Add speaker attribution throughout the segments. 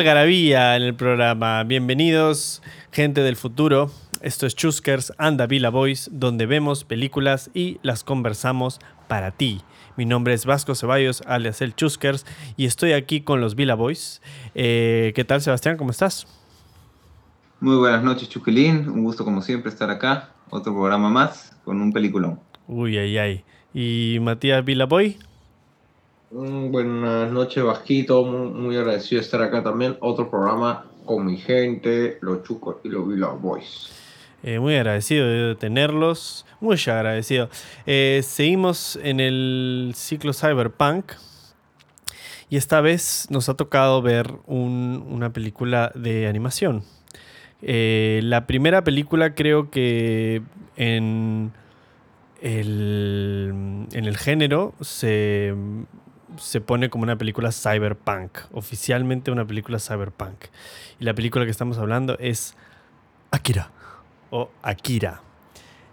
Speaker 1: algarabía en el programa. Bienvenidos, gente del futuro. Esto es Chuskers and the Villa Boys, donde vemos películas y las conversamos para ti. Mi nombre es Vasco Ceballos, alias el Chuskers, y estoy aquí con los Villa Boys. Eh, ¿Qué tal, Sebastián? ¿Cómo estás?
Speaker 2: Muy buenas noches, Chuquilín. Un gusto, como siempre, estar acá. Otro programa más con un peliculón.
Speaker 1: Uy, ay, ay. ¿Y Matías Villaboy?
Speaker 3: Mm, buenas noches, Vasquito. Muy, agradecido de estar acá también. Otro programa con mi gente, los Chucos y los Villa Boys.
Speaker 1: Eh, muy agradecido de tenerlos. Muy agradecido. Eh, seguimos en el ciclo Cyberpunk. Y esta vez nos ha tocado ver una película de animación. Eh, la primera película creo que en el, en el género se, se pone como una película cyberpunk, oficialmente una película cyberpunk. Y la película que estamos hablando es Akira o Akira.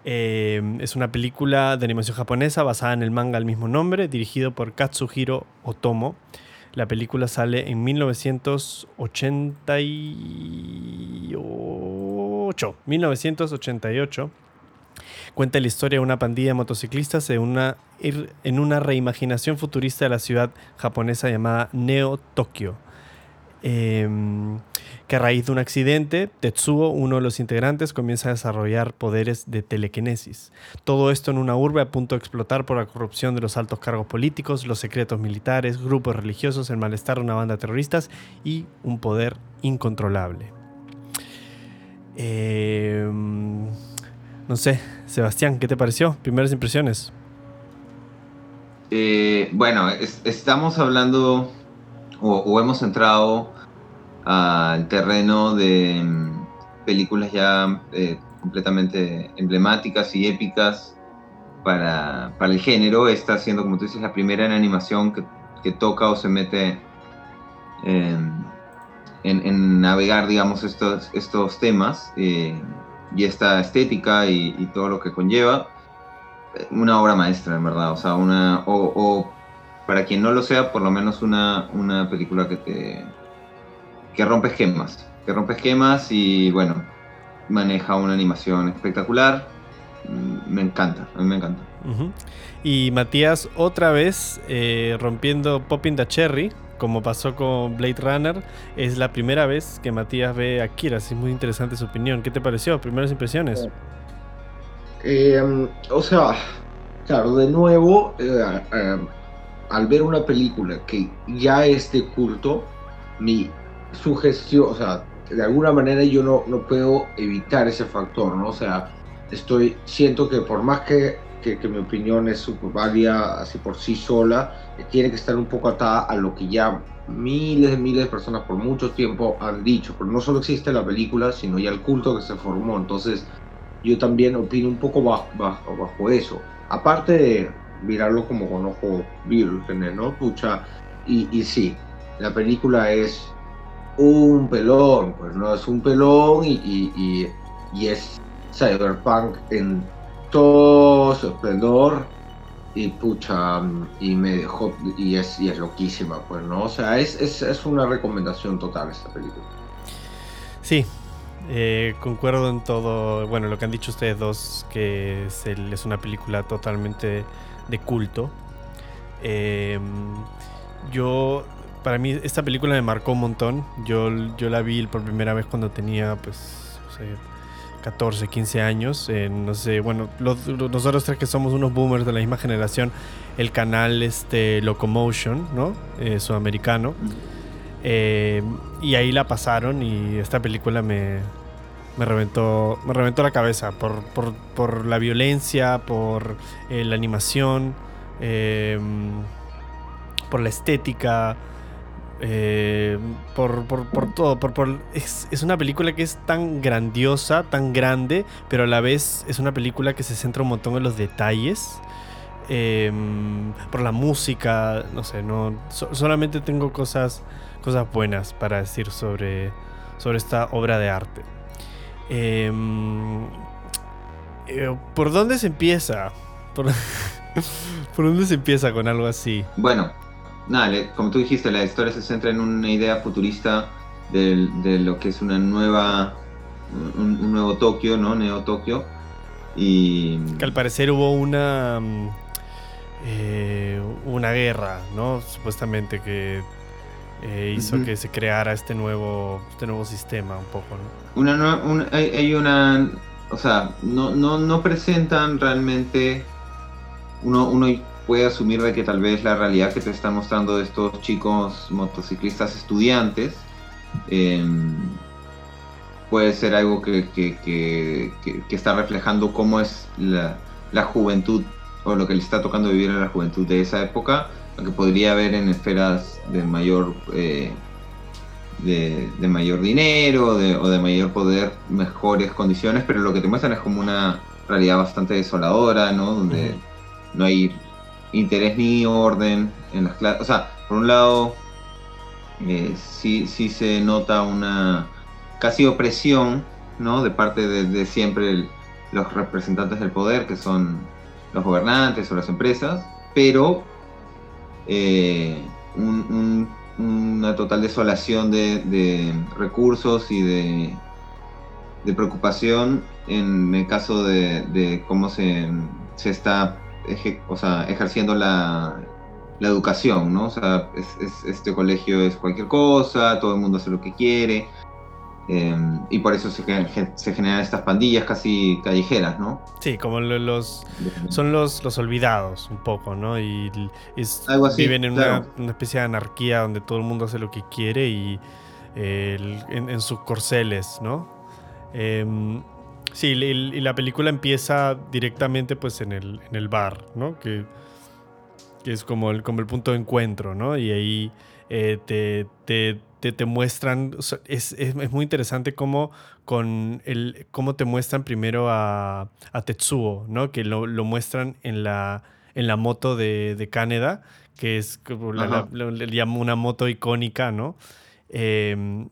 Speaker 1: Eh, es una película de animación japonesa basada en el manga al mismo nombre, dirigido por Katsuhiro Otomo. La película sale en 1988. 1988. Cuenta la historia de una pandilla de motociclistas en una, en una reimaginación futurista de la ciudad japonesa llamada Neo Tokio. Em, que a raíz de un accidente, Tetsuo, uno de los integrantes, comienza a desarrollar poderes de telequinesis. Todo esto en una urbe a punto de explotar por la corrupción de los altos cargos políticos, los secretos militares, grupos religiosos, el malestar de una banda de terroristas y un poder incontrolable. Em, no sé, Sebastián, ¿qué te pareció? Primeras impresiones.
Speaker 2: Eh, bueno, estamos hablando o hemos entrado al terreno de mm, películas ya eh, completamente emblemáticas y épicas para, el género. Esta siendo, como tú dices, la primera en animación que, toca o se mete en, navegar, digamos, estos, estos temas eh, y esta estética y, todo lo que conlleva. Una obra maestra, en verdad. O sea, una. O, para quien no lo sea, por lo menos una, una película que te, que rompe esquemas, que rompe esquemas y bueno, maneja una animación espectacular. Mm, me encanta, a mí me encanta.
Speaker 1: Y Matías, otra vez eh, rompiendo Popping the Cherry, como pasó con Blade Runner, es la primera vez que Matías ve a Kira. Es muy interesante su opinión. ¿Qué te pareció? Primeras impresiones.
Speaker 3: Eh, o sea, claro, de nuevo, eh, al ver una película que ya es de culto, mi sugestión, o sea, de alguna manera yo no, no puedo evitar ese factor, ¿no? O sea, estoy, siento que por más que, que, mi opinión es válida así por sí sola, eh, tiene que estar un poco atada a lo que ya miles y miles de personas por mucho tiempo han dicho, pero no solo existe la película, sino ya el culto que se formó, entonces yo también opino un poco bajo, bajo, bajo eso, aparte de mirarlo como con ojo virgen, ¿no? Pucha, y, y sí, la película es un pelón, pues no es un pelón y, es cyberpunk en todo su esplendor y pucha, y me dejó, y es, y es loquísima, pues no, o sea, es, es, una recomendación total esta película.
Speaker 1: Sí, eh, concuerdo en todo, bueno, lo que han dicho ustedes dos, que es, es una película totalmente de culto. Em, yo para mí esta película me marcó un montón. Yo, yo la vi por primera vez cuando tenía, pues, no sé, 14, 15 años. no sé, bueno, nosotros tres que somos unos boomers de la misma generación, el canal este, Locomotion, ¿no? Eh, sudamericano. Eh, y ahí la pasaron y esta película me, me reventó, me reventó la cabeza por, por, por la violencia, por eh, la animación, por la estética. Eh, por, todo. Por, es, una película que es tan grandiosa, tan grande, pero a la vez es una película que se centra un montón en los detalles. Em, por la música, no sé, no solamente tengo cosas, cosas buenas para decir sobre, sobre esta obra de arte. Em, eh, ¿Por dónde se empieza? ¿Por, ¿Por dónde se empieza con algo así?
Speaker 2: Bueno, nada, como tú dijiste, la historia se centra en una idea futurista de, de lo que es una nueva, un, nuevo Tokio, ¿no? Neo Tokio. Y...
Speaker 1: Que al parecer hubo una... Mm, eh, una guerra, ¿no? Supuestamente que eh, hizo que se creara este nuevo, este nuevo sistema un poco, ¿no?
Speaker 2: Una, hay, una... O sea, no, no, no presentan realmente... Uno, uno puede asumir de que tal vez la realidad que te están mostrando estos chicos motociclistas estudiantes em, puede ser algo que, que, está reflejando cómo es la, la, juventud o lo que le está tocando vivir a la juventud de esa época, aunque podría haber en esferas de mayor, eh, de, mayor dinero o de mayor poder, mejores condiciones, pero lo que te muestran es como una realidad bastante desoladora, ¿no? Donde no hay interés ni orden en las clases. O sea, por un lado, eh, sí, sí se nota una casi opresión, ¿no? De parte de, siempre los representantes del poder, que son los gobernantes o las empresas, pero eh, una total desolación de, recursos y de, de, preocupación en el caso de, cómo se, se está o sea, ejerciendo la, la, educación, ¿no? O sea, este colegio es cualquier cosa, todo el mundo hace lo que quiere, em, y por eso se, se, generan estas pandillas casi callejeras, ¿no?
Speaker 1: Sí, como los son los, los olvidados un poco, ¿no? Y, viven en una, especie de anarquía donde todo el mundo hace lo que quiere y en, sus corceles, ¿no? Em, Sí, y, la película empieza directamente pues en el, en el bar, ¿no? Que, es como el, como el punto de encuentro, ¿no? Y ahí eh, te, te, te, muestran, es, es, muy interesante cómo, con el, cómo te muestran primero a, a Tetsuo, ¿no? Que lo, lo, muestran en la, en la moto de, de Canada, que es como la, una moto icónica, ¿no? Eh,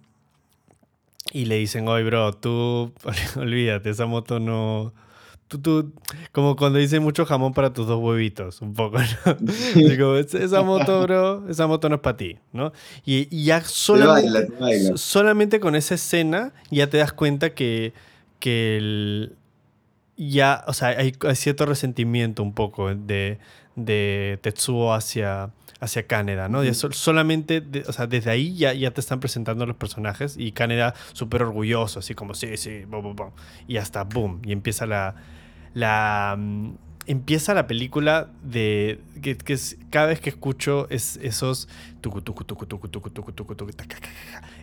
Speaker 1: y le dicen, oye, bro, tú, olvídate, esa moto no... Tú, tú, como cuando dicen mucho jamón para tus dos huevitos, un poco, ¿no? Digo, esa moto, bro, esa moto no es para ti, ¿no? Y, ya solamente, solamente con esa escena ya te das cuenta que, que el, ya, o sea, hay, hay, cierto resentimiento un poco de, de Tetsuo hacia, hacia Caneda, ¿no? solamente, o sea, desde ahí ya, ya te están presentando los personajes y Caneda súper orgulloso, así como, sí, sí, boom, boom, y hasta boom, y empieza la, la, mm, empieza la película de que, es, cada vez que escucho es, esos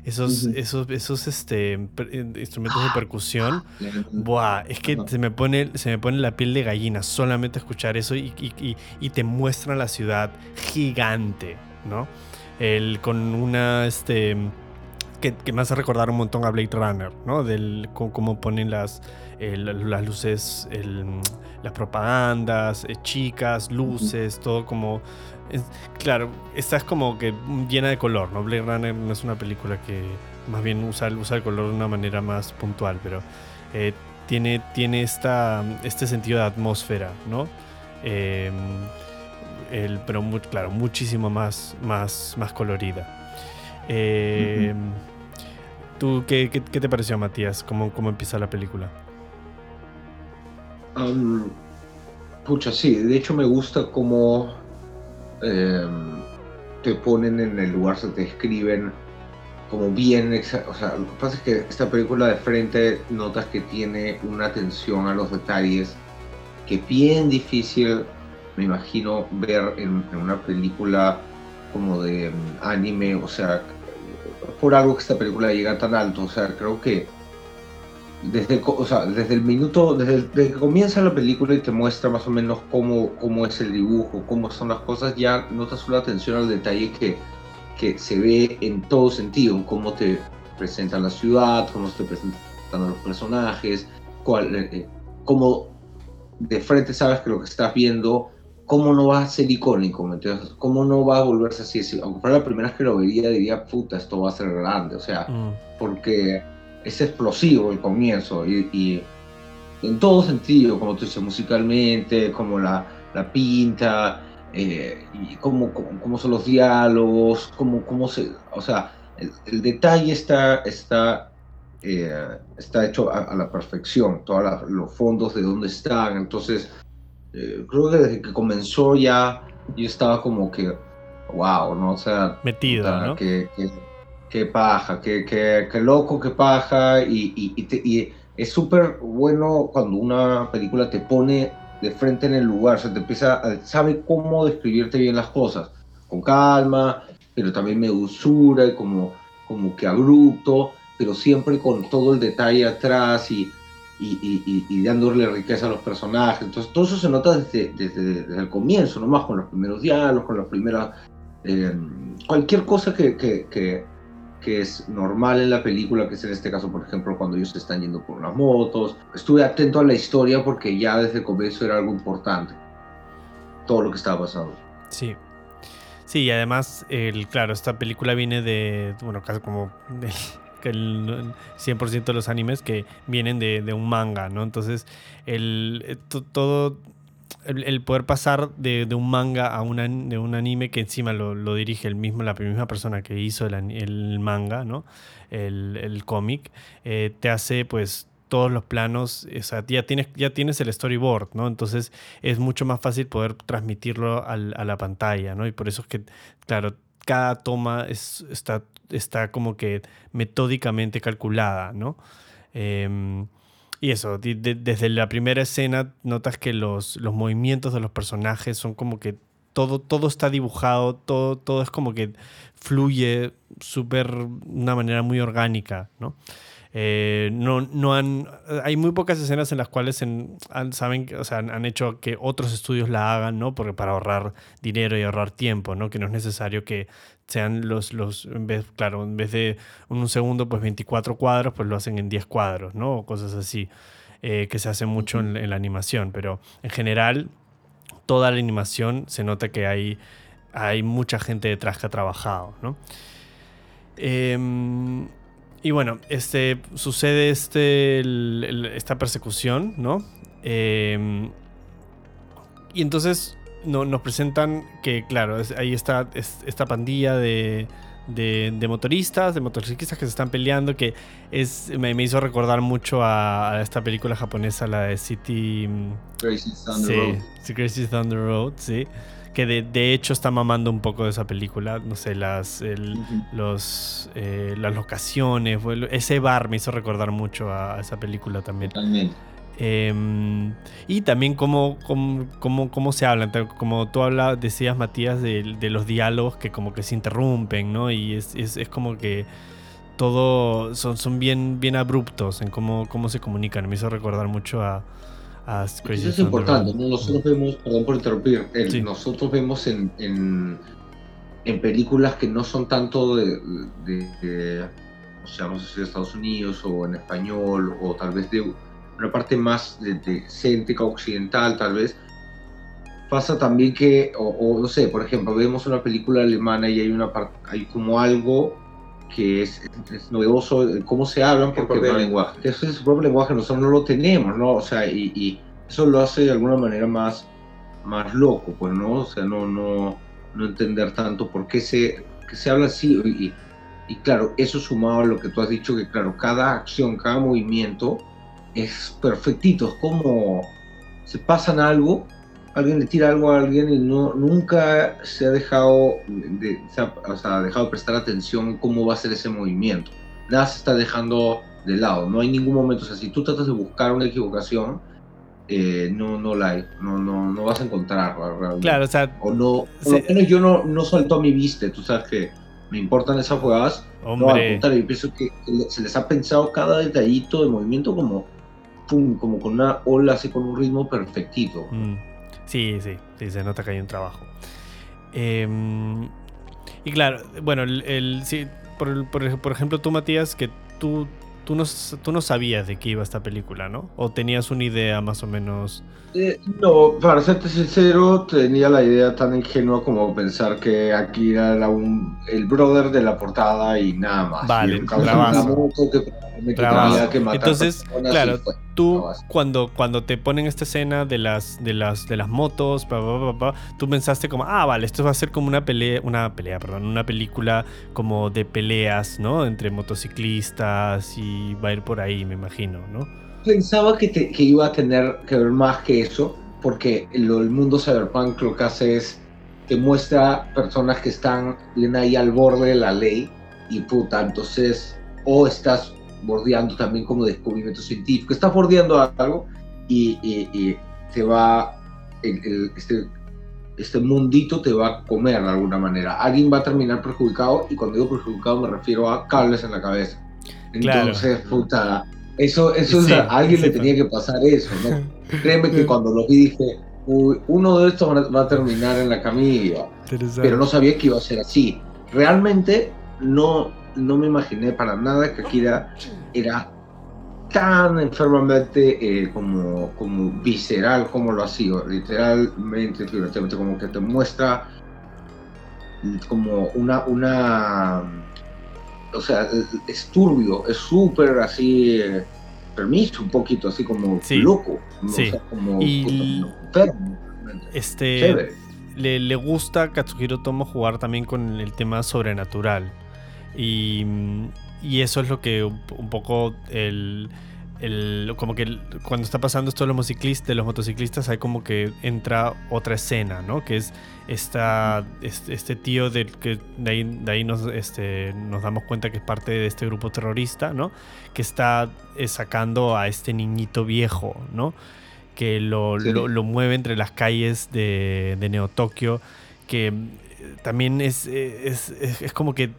Speaker 1: esos esos esos este instrumentos de percusión. Buah, es que se me pone se me pone la piel de gallina solamente escuchar eso y, y, y te muestra la ciudad gigante no el con una este que, que, me hace recordar un montón a Blade Runner, ¿no? Del cómo, ponen las, las luces, las propagandas, eh, chicas, luces, todo como... claro, esta es como que llena de color, ¿no? Blade Runner no es una película que más bien usa, usa el color de una manera más puntual, pero eh, tiene, tiene esta, este sentido de atmósfera, ¿no? Em, el, pero muy, claro, muchísimo más, más, más colorida. Eh, ¿Tú qué, te pareció, Matías? ¿Cómo, cómo empieza la película?
Speaker 3: pucha, sí, de hecho me gusta cómo em, te ponen en el lugar, se te escriben como bien, o sea, lo que pasa es que esta película de frente notas que tiene una atención a los detalles que es bien difícil, me imagino, ver en, en una película como de em, anime, o sea, por algo que esta película llega tan alto. O sea, creo que desde, o sea, desde el minuto, desde, que comienza la película y te muestra más o menos cómo, cómo es el dibujo, cómo son las cosas, ya notas una atención al detalle que, que se ve en todo sentido, cómo te presentan la ciudad, cómo te presentan a los personajes, eh, eh, cómo de frente sabes que lo que estás viendo ¿cómo no va a ser icónico? ¿Cómo no va a volverse así? Aunque fuera la primera vez que lo vería, diría, puta, esto va a ser grande, o sea, mm. porque es explosivo el comienzo y, en todo sentido, como tú dices, musicalmente, como la, la pinta, eh, y cómo, cómo, son los diálogos, cómo, cómo se, o sea, el, detalle está, está, eh, está hecho a, la perfección, todos los fondos de dónde están, entonces eh, creo que desde que comenzó ya yo estaba como que, wow, ¿no? O sea,
Speaker 1: metido, ¿no?
Speaker 3: Que, que, paja, que, que, loco, que paja, y, y, y es súper bueno cuando una película te pone de frente en el lugar, o sea, te empieza, a, sabe cómo describirte bien las cosas, con calma, pero también me usura y como, como que abrupto, pero siempre con todo el detalle atrás y, y, y, dándole riqueza a los personajes. Entonces, todo eso se nota desde, desde, el comienzo, nomás con los primeros diálogos, con las primeras... Eh, cualquier cosa que, que, que es normal en la película, que es en este caso, por ejemplo, cuando ellos están yendo por las motos. Estuve atento a la historia porque ya desde el comienzo era algo importante. Todo lo que estaba pasando.
Speaker 1: Sí. Sí, y además, el, claro, esta película viene de, bueno, casi como el 100% de los animes que vienen de, un manga, ¿no? Entonces, el, eh, todo el, poder pasar de, un manga a una, de un anime que encima lo, dirige el mismo, la misma persona que hizo el, manga, ¿no? El, cómic, eh, te hace pues todos los planos, o sea, ya tienes, ya tienes el storyboard, ¿no? Entonces es mucho más fácil poder transmitirlo a la pantalla, ¿no? Y por eso es que, claro, cada toma está, está como que metódicamente calculada, ¿no? Em, y eso, desde la primera escena notas que los, los movimientos de los personajes son como que todo, todo está dibujado, todo, todo es como que fluye súper, una manera muy orgánica, ¿no? Eh, no, no han, hay muy pocas escenas en las cuales han, saben, o sea, han, hecho que otros estudios la hagan, ¿no? Porque para ahorrar dinero y ahorrar tiempo, ¿no? Que no es necesario que sean los, los en vez, claro, en vez de un segundo, pues 24 cuadros, pues lo hacen en 10 cuadros, ¿no? O cosas así, eh, que se hace mucho en, la animación, pero en general, toda la animación se nota que hay, hay mucha gente detrás que ha trabajado, ¿no? Em, y bueno, este, sucede este, esta persecución, ¿no? Em, y entonces no, nos presentan que, claro, ahí está esta pandilla de, de, motoristas, de motociclistas que se están peleando, que es me, me hizo recordar mucho a, esta película japonesa, la de City...
Speaker 2: Mm, Crazy Thunder Road.
Speaker 1: Sí, Crazy Thunder Road, sí. Que de, de, hecho está mamando un poco de esa película. No sé, las, los, eh, las locaciones. Ese bar me hizo recordar mucho a, esa película también.
Speaker 2: Totalmente.
Speaker 1: Em, y también cómo, cómo, cómo, se hablan, como tú hablas, decías Matías, de, de, los diálogos que como que se interrumpen, ¿no? Y es, es, es como que todo son, son bien, bien abruptos en cómo, cómo se comunican. Me hizo recordar mucho a, a
Speaker 3: Crazy Eso es importante, nosotros vemos, perdón por interrumpir, nosotros vemos en, en, en, películas que no son tanto de, de, de o sea, no sé si de Estados Unidos o en español o tal vez de una parte más de, céntrica occidental tal vez, pasa también que, o, no sé, por ejemplo, vemos una película alemana y hay una hay como algo que es, es novedoso, cómo se hablan, porque
Speaker 2: el lenguaje.
Speaker 3: Eso es su propio lenguaje, nosotros no lo tenemos, ¿no? O sea, y, eso lo hace de alguna manera más, más loco, pues, ¿no? O sea, no, no, no entender tanto por qué se, que se habla así. Y, y claro, eso sumado a lo que tú has dicho, que claro, cada acción, cada movimiento es perfectito, es como se pasan algo, alguien le tira algo a alguien y no, nunca se ha dejado de, o sea, dejado prestar atención en cómo va a ser ese movimiento. Nada se está dejando de lado, no hay ningún momento, o sea, si tú tratas de buscar una equivocación, eh, no, no la hay, no, no, no vas a encontrar realmente.
Speaker 1: Claro, o sea,
Speaker 3: o no, por lo menos yo no, no salto a mi vista, tú sabes que me importan esas jugadas,
Speaker 1: Hombre. no, al
Speaker 3: contrario, pienso que se les ha pensado cada detallito de movimiento como como con una ola, así con un ritmo perfectito.
Speaker 1: Mm. Sí, sí, sí, se nota que hay un trabajo. Em, y claro, bueno, el, sí, por, por, ejemplo, tú, Matías, que tú, tú, no, tú no sabías de qué iba esta película, ¿no? ¿O tenías una idea más o menos?
Speaker 3: Eh, no, para serte sincero, tenía la idea tan ingenua como pensar que aquí era el brother de la portada y nada más.
Speaker 1: Vale,
Speaker 3: que, que
Speaker 1: Entonces, claro, tú cuando, cuando te ponen esta escena de las, de las, de las motos, tú pensaste como, ah, vale, esto va a ser como una pelea, una pelea, perdón, una película como de peleas, ¿no? Entre motociclistas y va a ir por ahí, me imagino, ¿no?
Speaker 3: Pensaba que, que iba a tener que ver más que eso, porque lo, el mundo cyberpunk lo que hace es te muestra personas que están bien ahí al borde de la ley y puta, entonces o estás bordeando también como descubrimiento científico, estás bordeando algo y, y, te va, este, este mundito te va a comer de alguna manera. Alguien va a terminar perjudicado y cuando digo perjudicado me refiero a cables en la cabeza. Entonces, puta, eso, eso es, a alguien le tenía que pasar eso, ¿no? Créeme que cuando lo vi dije, uno de estos va a terminar en la camilla, pero no sabía que iba a ser así. Realmente no, no me imaginé para nada que Akira era tan enfermamente eh, como, como visceral como lo ha sido, literalmente, como que te muestra como una, una o sea, es turbio, es súper así, eh, permiso, un poquito así como loco, como,
Speaker 1: y Este, le, le, gusta a Katsuhiro Tomo jugar también con el tema sobrenatural. Y, eso es lo que un, poco el, como que cuando está pasando esto de los motociclistas, de los motociclistas hay como que entra otra escena, ¿no? Que es esta, este, tío del que de ahí, nos, este, nos damos cuenta que es parte de este grupo terrorista, ¿no? Que está eh, sacando a este niñito viejo, ¿no? Que lo, mueve entre las calles de, de Neo Tokio, que eh, también es, es, es como que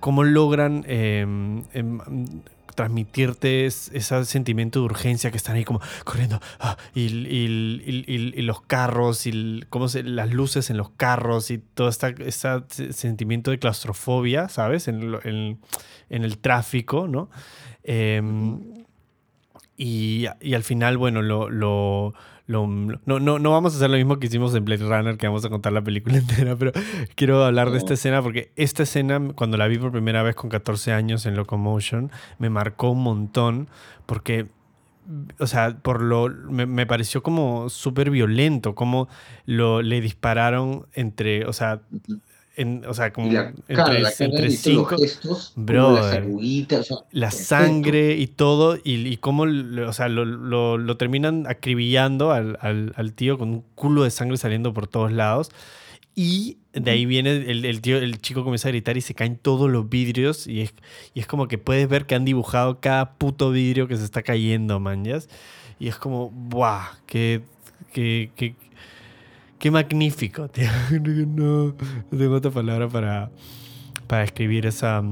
Speaker 1: cómo logran em, em, transmitirte ese sentimiento de urgencia que están ahí como corriendo ah, y, los carros y cómo se, las luces en los carros y todo este sentimiento de claustrofobia, ¿sabes? En, el tráfico, ¿no? Em, y, al final, bueno, lo no, no, no vamos a hacer lo mismo que hicimos en Blade Runner, que vamos a contar la película entera, pero quiero hablar de esta escena porque esta escena, cuando la vi por primera vez con 14 años en Locomotion, me marcó un montón porque o sea, por lo me, pareció como súper violento, como lo le dispararon entre, o sea, o sea, como entre, cinco. la sangre y todo, y, y cómo o sea, lo, lo, terminan acribillando al, al, tío con un culo de sangre saliendo por todos lados. Y de ahí viene el, el, tío, el chico comienza a gritar y se caen todos los vidrios. Y es, y es como que puedes ver que han dibujado cada puto vidrio que se está cayendo, manjas. Y es como, ¡buah! qué, qué, qué Qué magnífico, tío. No, tengo otra palabra para, para escribir esa,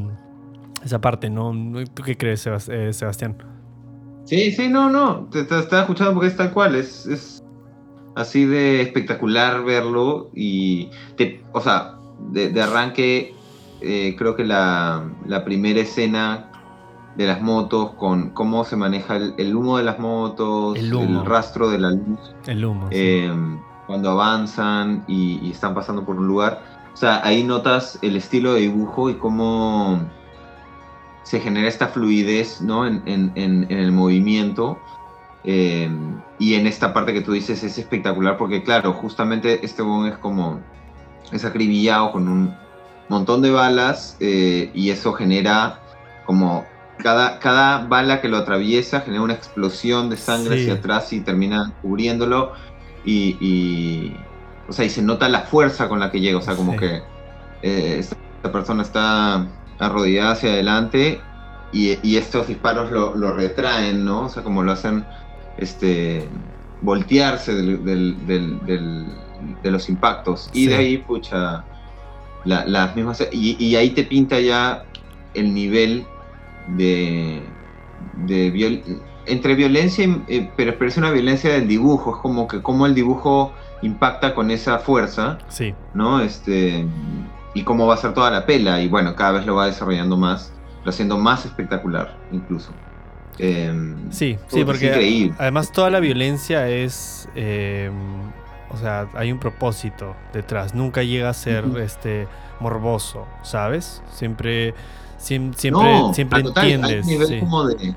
Speaker 1: esa parte, ¿no? ¿Tú qué crees, eh, Sebastián?
Speaker 2: Sí, sí, no, no. Te, estaba escuchando porque es tal cual. Es, es así de espectacular verlo. Y, te, o sea, de, arranque, eh, creo que la, la, primera escena de las motos, con cómo se maneja el, humo de las motos, el, rastro de la luz.
Speaker 1: El humo.
Speaker 2: Eh, cuando avanzan y, están pasando por un lugar. O sea, ahí notas el estilo de dibujo y cómo se genera esta fluidez ¿no? en, el movimiento. Eh, y en esta parte que tú dices es espectacular porque, claro, justamente este bon es como. es acribillado con un montón de balas eh, y eso genera como. Cada, cada bala que lo atraviesa genera una explosión de sangre hacia atrás y termina cubriéndolo y, o sea, y se nota la fuerza con la que llega, o sea, como que eh, esta, persona está arrodillada hacia adelante y, estos disparos lo, retraen, ¿no? O sea, como lo hacen este, voltearse de los impactos. Y de ahí, pucha, las mismas... Y, ahí te pinta ya el nivel de, de entre violencia, eh, pero, es una violencia del dibujo, es como que cómo el dibujo impacta con esa fuerza,
Speaker 1: sí.
Speaker 2: ¿no? Este, y cómo va a ser toda la pela, y bueno, cada vez lo va desarrollando más, lo haciendo más espectacular incluso.
Speaker 1: Em, sí, sí, porque además toda la violencia es, em, o sea, hay un propósito detrás, nunca llega a ser este morboso, ¿sabes? Siempre, siempre, siempre, entiendes.
Speaker 2: Hay como de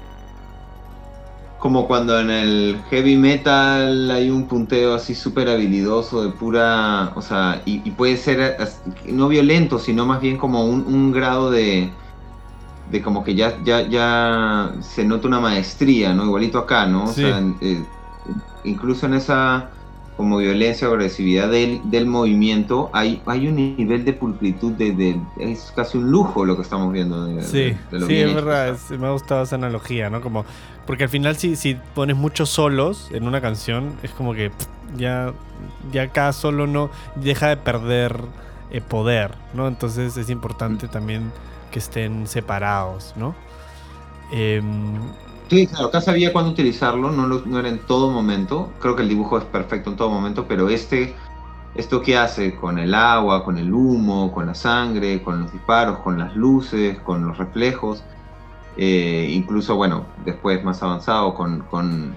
Speaker 2: como cuando en el heavy metal hay un punteo así súper habilidoso de pura, o sea, y, puede ser no violento, sino más bien como un, grado de, de como que ya, ya, ya se nota una maestría, ¿no? Igualito acá, ¿no? O sea, eh, incluso en esa como violencia o agresividad del, del movimiento, hay, hay un nivel de pulcritud, de, es casi un lujo lo que estamos viendo.
Speaker 1: sí, sí, es verdad, me ha gustado esa analogía, ¿no? Como, porque al final si, si pones muchos solos en una canción, es como que ya, ya cada solo no deja de perder eh, poder, ¿no? Entonces es importante mm. también que estén separados, ¿no?
Speaker 2: Eh, Sí, claro, acá sabía cuándo utilizarlo, no, no era en todo momento. Creo que el dibujo es perfecto en todo momento, pero este, esto que hace con el agua, con el humo, con la sangre, con los disparos, con las luces, con los reflejos, eh, incluso, bueno, después más avanzado, con, con,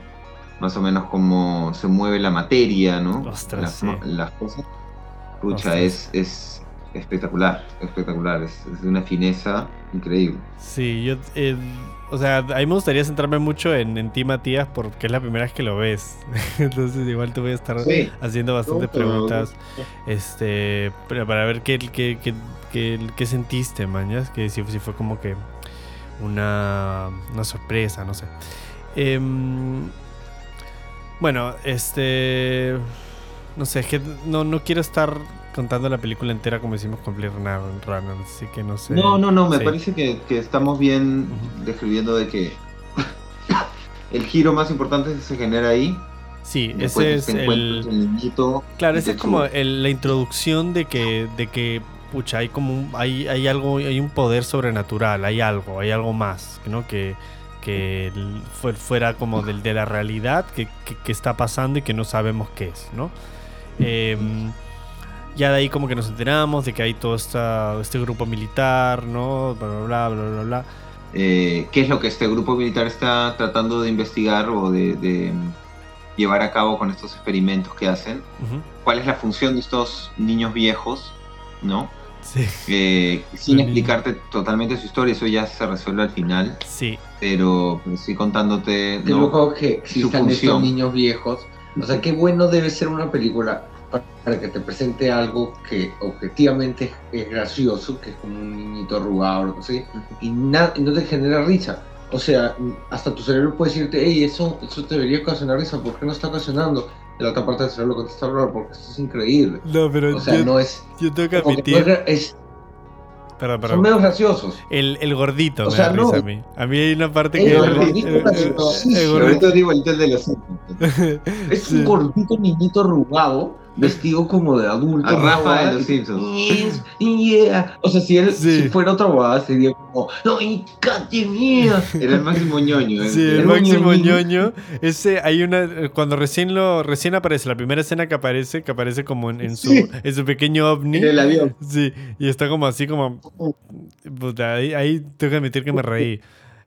Speaker 2: más o menos cómo se mueve la materia, ¿no?
Speaker 1: las,
Speaker 2: las, cosas. Pucha, es, es espectacular, espectacular, es, de una fineza increíble.
Speaker 1: Sí, yo, eh, o sea, a mí me gustaría centrarme mucho en, en ti, Matías, porque es la primera vez que lo ves. Entonces, igual te voy a estar haciendo bastantes preguntas, este, para ver qué, qué, qué, qué, sentiste, mañas, que si, si, fue como que una, una sorpresa, no sé. Em, bueno, este, no sé, es que no, no quiero estar contando la película entera como hicimos con Blade Runner, así que no sé.
Speaker 2: No, no, no, me parece que, estamos bien describiendo de que el giro más importante se genera ahí.
Speaker 1: Sí, ese es el... claro, ese es como la introducción de que, de que pucha, hay como un, hay, hay algo, hay un poder sobrenatural, hay algo, hay algo más, ¿no? Que, que fuera como del, de la realidad que, que, está pasando y que no sabemos qué es, ¿no? Eh, ya de ahí como que nos enteramos de que hay todo esta, este grupo militar, ¿no? Bla, bla, bla, bla, bla.
Speaker 2: Eh, ¿Qué es lo que este grupo militar está tratando de investigar o de, llevar a cabo con estos experimentos que hacen? ¿Cuál es la función de estos niños viejos, ¿no?
Speaker 1: Sí.
Speaker 2: Eh, sin explicarte totalmente su historia, eso ya se resuelve al final.
Speaker 1: Sí.
Speaker 2: Pero pues, sí contándote.
Speaker 3: ¿no? que existan estos niños viejos. O sea, qué bueno debe ser una película para que te presente algo que objetivamente es gracioso, que es como un niñito arrugado, ¿sí? y, no te genera risa. O sea, hasta tu cerebro puede decirte, hey, eso, eso te debería ocasionar risa, ¿por qué no está ocasionando? De la otra parte del cerebro contesta, porque esto es increíble.
Speaker 1: No, pero
Speaker 3: o sea, no es.
Speaker 1: Yo tengo que admitir.
Speaker 3: es, son medio graciosos.
Speaker 1: El, el gordito me da risa a mí. A mí hay una parte que.
Speaker 2: El, gordito, el, gordito digo el de los
Speaker 3: Es un gordito niñito arrugado vestido como de adulto.
Speaker 2: A Rafa de los Simpsons.
Speaker 3: yeah. O sea, si él si fuera otra boda sería como, no, y mía.
Speaker 2: Era el máximo ñoño.
Speaker 1: Sí, el, máximo ñoño. Ese, hay una, cuando recién lo, recién aparece, la primera escena que aparece, que aparece como en, su, en su pequeño ovni.
Speaker 3: En el avión.
Speaker 1: Sí, y está como así como, ahí, ahí tengo que admitir que me reí.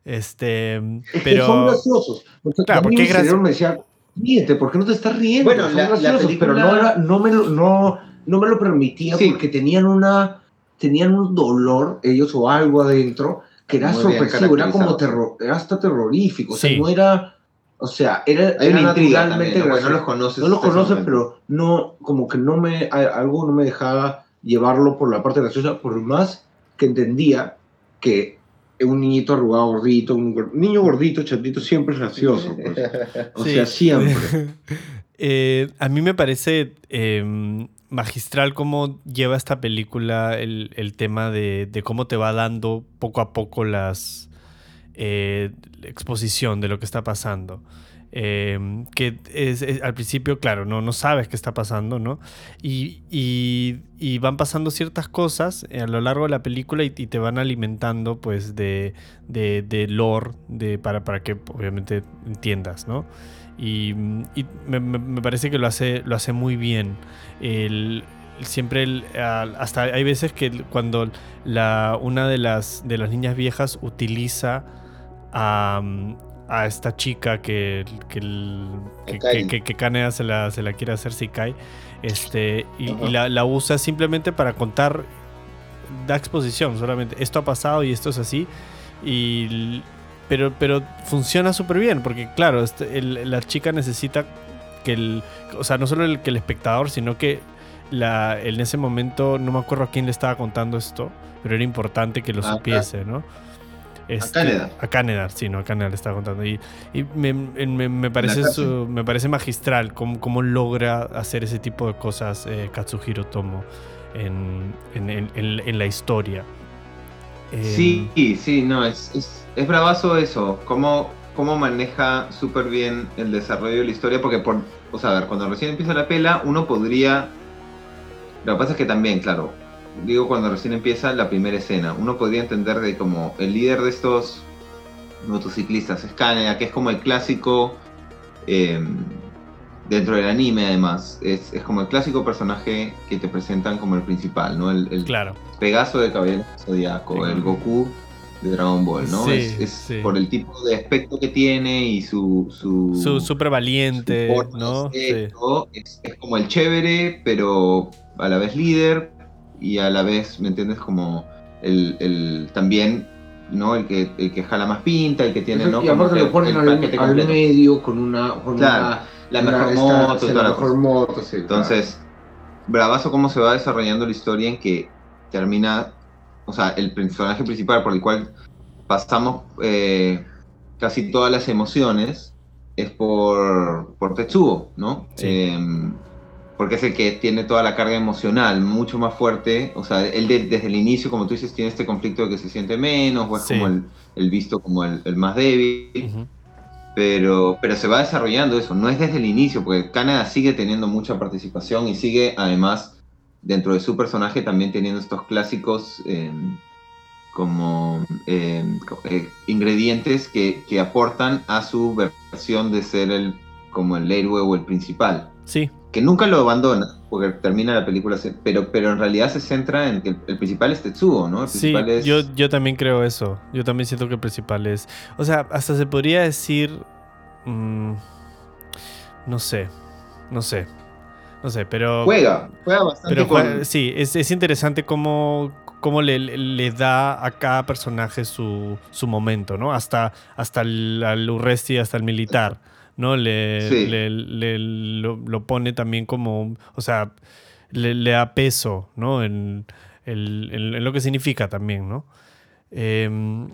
Speaker 1: Este, pero...
Speaker 3: son graciosos. Porque claro, porque es gracioso ríete, ¿por qué no te estás riendo?
Speaker 2: Bueno, la, película...
Speaker 3: pero no, era, no, me lo, no, no me lo permitía porque tenían una tenían un dolor ellos o algo adentro que era sorpresivo, era como terror, era hasta terrorífico, o sea, no era, o sea, era,
Speaker 2: Hay era naturalmente ¿no? no los conoces,
Speaker 3: no los conoces, pero no, como que no me, algo no me dejaba llevarlo por la parte graciosa, por más que entendía que un niñito arrugado gordito, un niño gordito, chatito, siempre es gracioso. Pues. O sea, siempre.
Speaker 1: Eh, a mí me parece em, magistral cómo lleva esta película el, tema de, cómo te va dando poco a poco las eh, exposición de lo que está pasando. Em, que es, al principio, claro, no, no sabes qué está pasando, ¿no? Y, y, van pasando ciertas cosas a lo largo de la película y, te van alimentando, pues, de, de, de lore de, para, para que, obviamente, entiendas, ¿no? Y, me, parece que lo hace, lo hace muy bien. El, siempre hasta hay veces que cuando la, una de las, de las niñas viejas utiliza a, a esta chica que, que, que, que, se la, se la quiere hacer si cae. Este, y, la, la, usa simplemente para contar, da exposición solamente. Esto ha pasado y esto es así. Y pero, pero funciona súper bien, porque claro, este, la chica necesita que el, o sea, no solo el, que el espectador, sino que la, en ese momento, no me acuerdo a quién le estaba contando esto, pero era importante que lo
Speaker 2: Ah,
Speaker 1: supiese, ¿no? Este,
Speaker 2: a Caneda.
Speaker 1: A Caneda, sí, no, a Caneda le estaba contando. Y, y me, me- me parece, su- me parece magistral cómo, cómo logra hacer ese tipo de cosas eh, Katsuhiro Tomo en, en- en- en- en la historia. Em,
Speaker 2: Sí, sí, no, es, es, es bravazo eso, cómo, cómo maneja súper bien el desarrollo de la historia, porque por, o sea, a ver, cuando recién empieza la pela, uno podría, lo que pasa es que también, claro, digo cuando recién empieza la primera escena, uno podría entender de como el líder de estos motociclistas es Kaneda, que es como el clásico, eh, dentro del anime además, es, es como el clásico personaje que te presentan como el principal, ¿no? El, el,
Speaker 1: Claro.
Speaker 2: Pegaso de Caballero Zodíaco,
Speaker 1: Sí.
Speaker 2: el Goku de Dragon Ball, ¿no?
Speaker 1: Sí,
Speaker 2: es es
Speaker 1: sí.
Speaker 2: por el tipo de aspecto que tiene y su. su
Speaker 1: Su súper
Speaker 2: su
Speaker 1: valiente, ¿no?
Speaker 2: es como el chévere, pero a la vez líder y a la vez, ¿me entiendes? Como el, el también, ¿no? El que, el que jala más pinta, el que tiene, ¿no?
Speaker 3: y aparte lo ponen al, al medio con una. Con
Speaker 2: Claro,
Speaker 3: una
Speaker 2: La
Speaker 3: una-
Speaker 2: mejor
Speaker 3: esta-
Speaker 2: moto,
Speaker 3: sí,
Speaker 2: toda
Speaker 3: la
Speaker 2: la
Speaker 3: mejor
Speaker 2: cosa.
Speaker 3: moto, sí,
Speaker 2: Entonces, bravazo cómo se va desarrollando la historia en que termina, o sea, el personaje principal por el cual pasamos eh, casi todas las emociones es por, por Tetsuo, ¿no?
Speaker 1: Sí.
Speaker 2: Eh, porque es el que tiene toda la carga emocional mucho más fuerte. O sea, él de- desde el inicio, como tú dices, tiene este conflicto de que se siente menos, o es
Speaker 1: Sí.
Speaker 2: como el, el visto como el, el más débil. Pero, pero se va desarrollando eso, no es desde el inicio, porque Canadá sigue teniendo mucha participación y sigue además dentro de su personaje también teniendo estos clásicos eh, como eh, co- eh, ingredientes que, que aportan a su versión de ser el como el héroe o el principal,
Speaker 1: Sí,
Speaker 2: que nunca lo abandona, porque termina la película, pero, pero en realidad se centra en que el, el principal es Tetsuo, ¿no? El
Speaker 1: sí,
Speaker 2: es...
Speaker 1: yo, yo también creo eso. Yo también siento que el principal es. O sea, hasta se podría decir. mm, no sé. No sé. No sé, pero.
Speaker 2: Juega, juega bastante
Speaker 1: Pero
Speaker 2: con...
Speaker 1: sí, es, es interesante cómo, cómo le, le da a cada personaje su, su momento, ¿no? Hasta, hasta el, al Urresti, hasta el militar, ¿no? Le,
Speaker 2: Sí.
Speaker 1: le- le- lo, lo pone también como, o sea, le, le da peso, ¿no? En, el- en- en lo que significa también, ¿no? Em,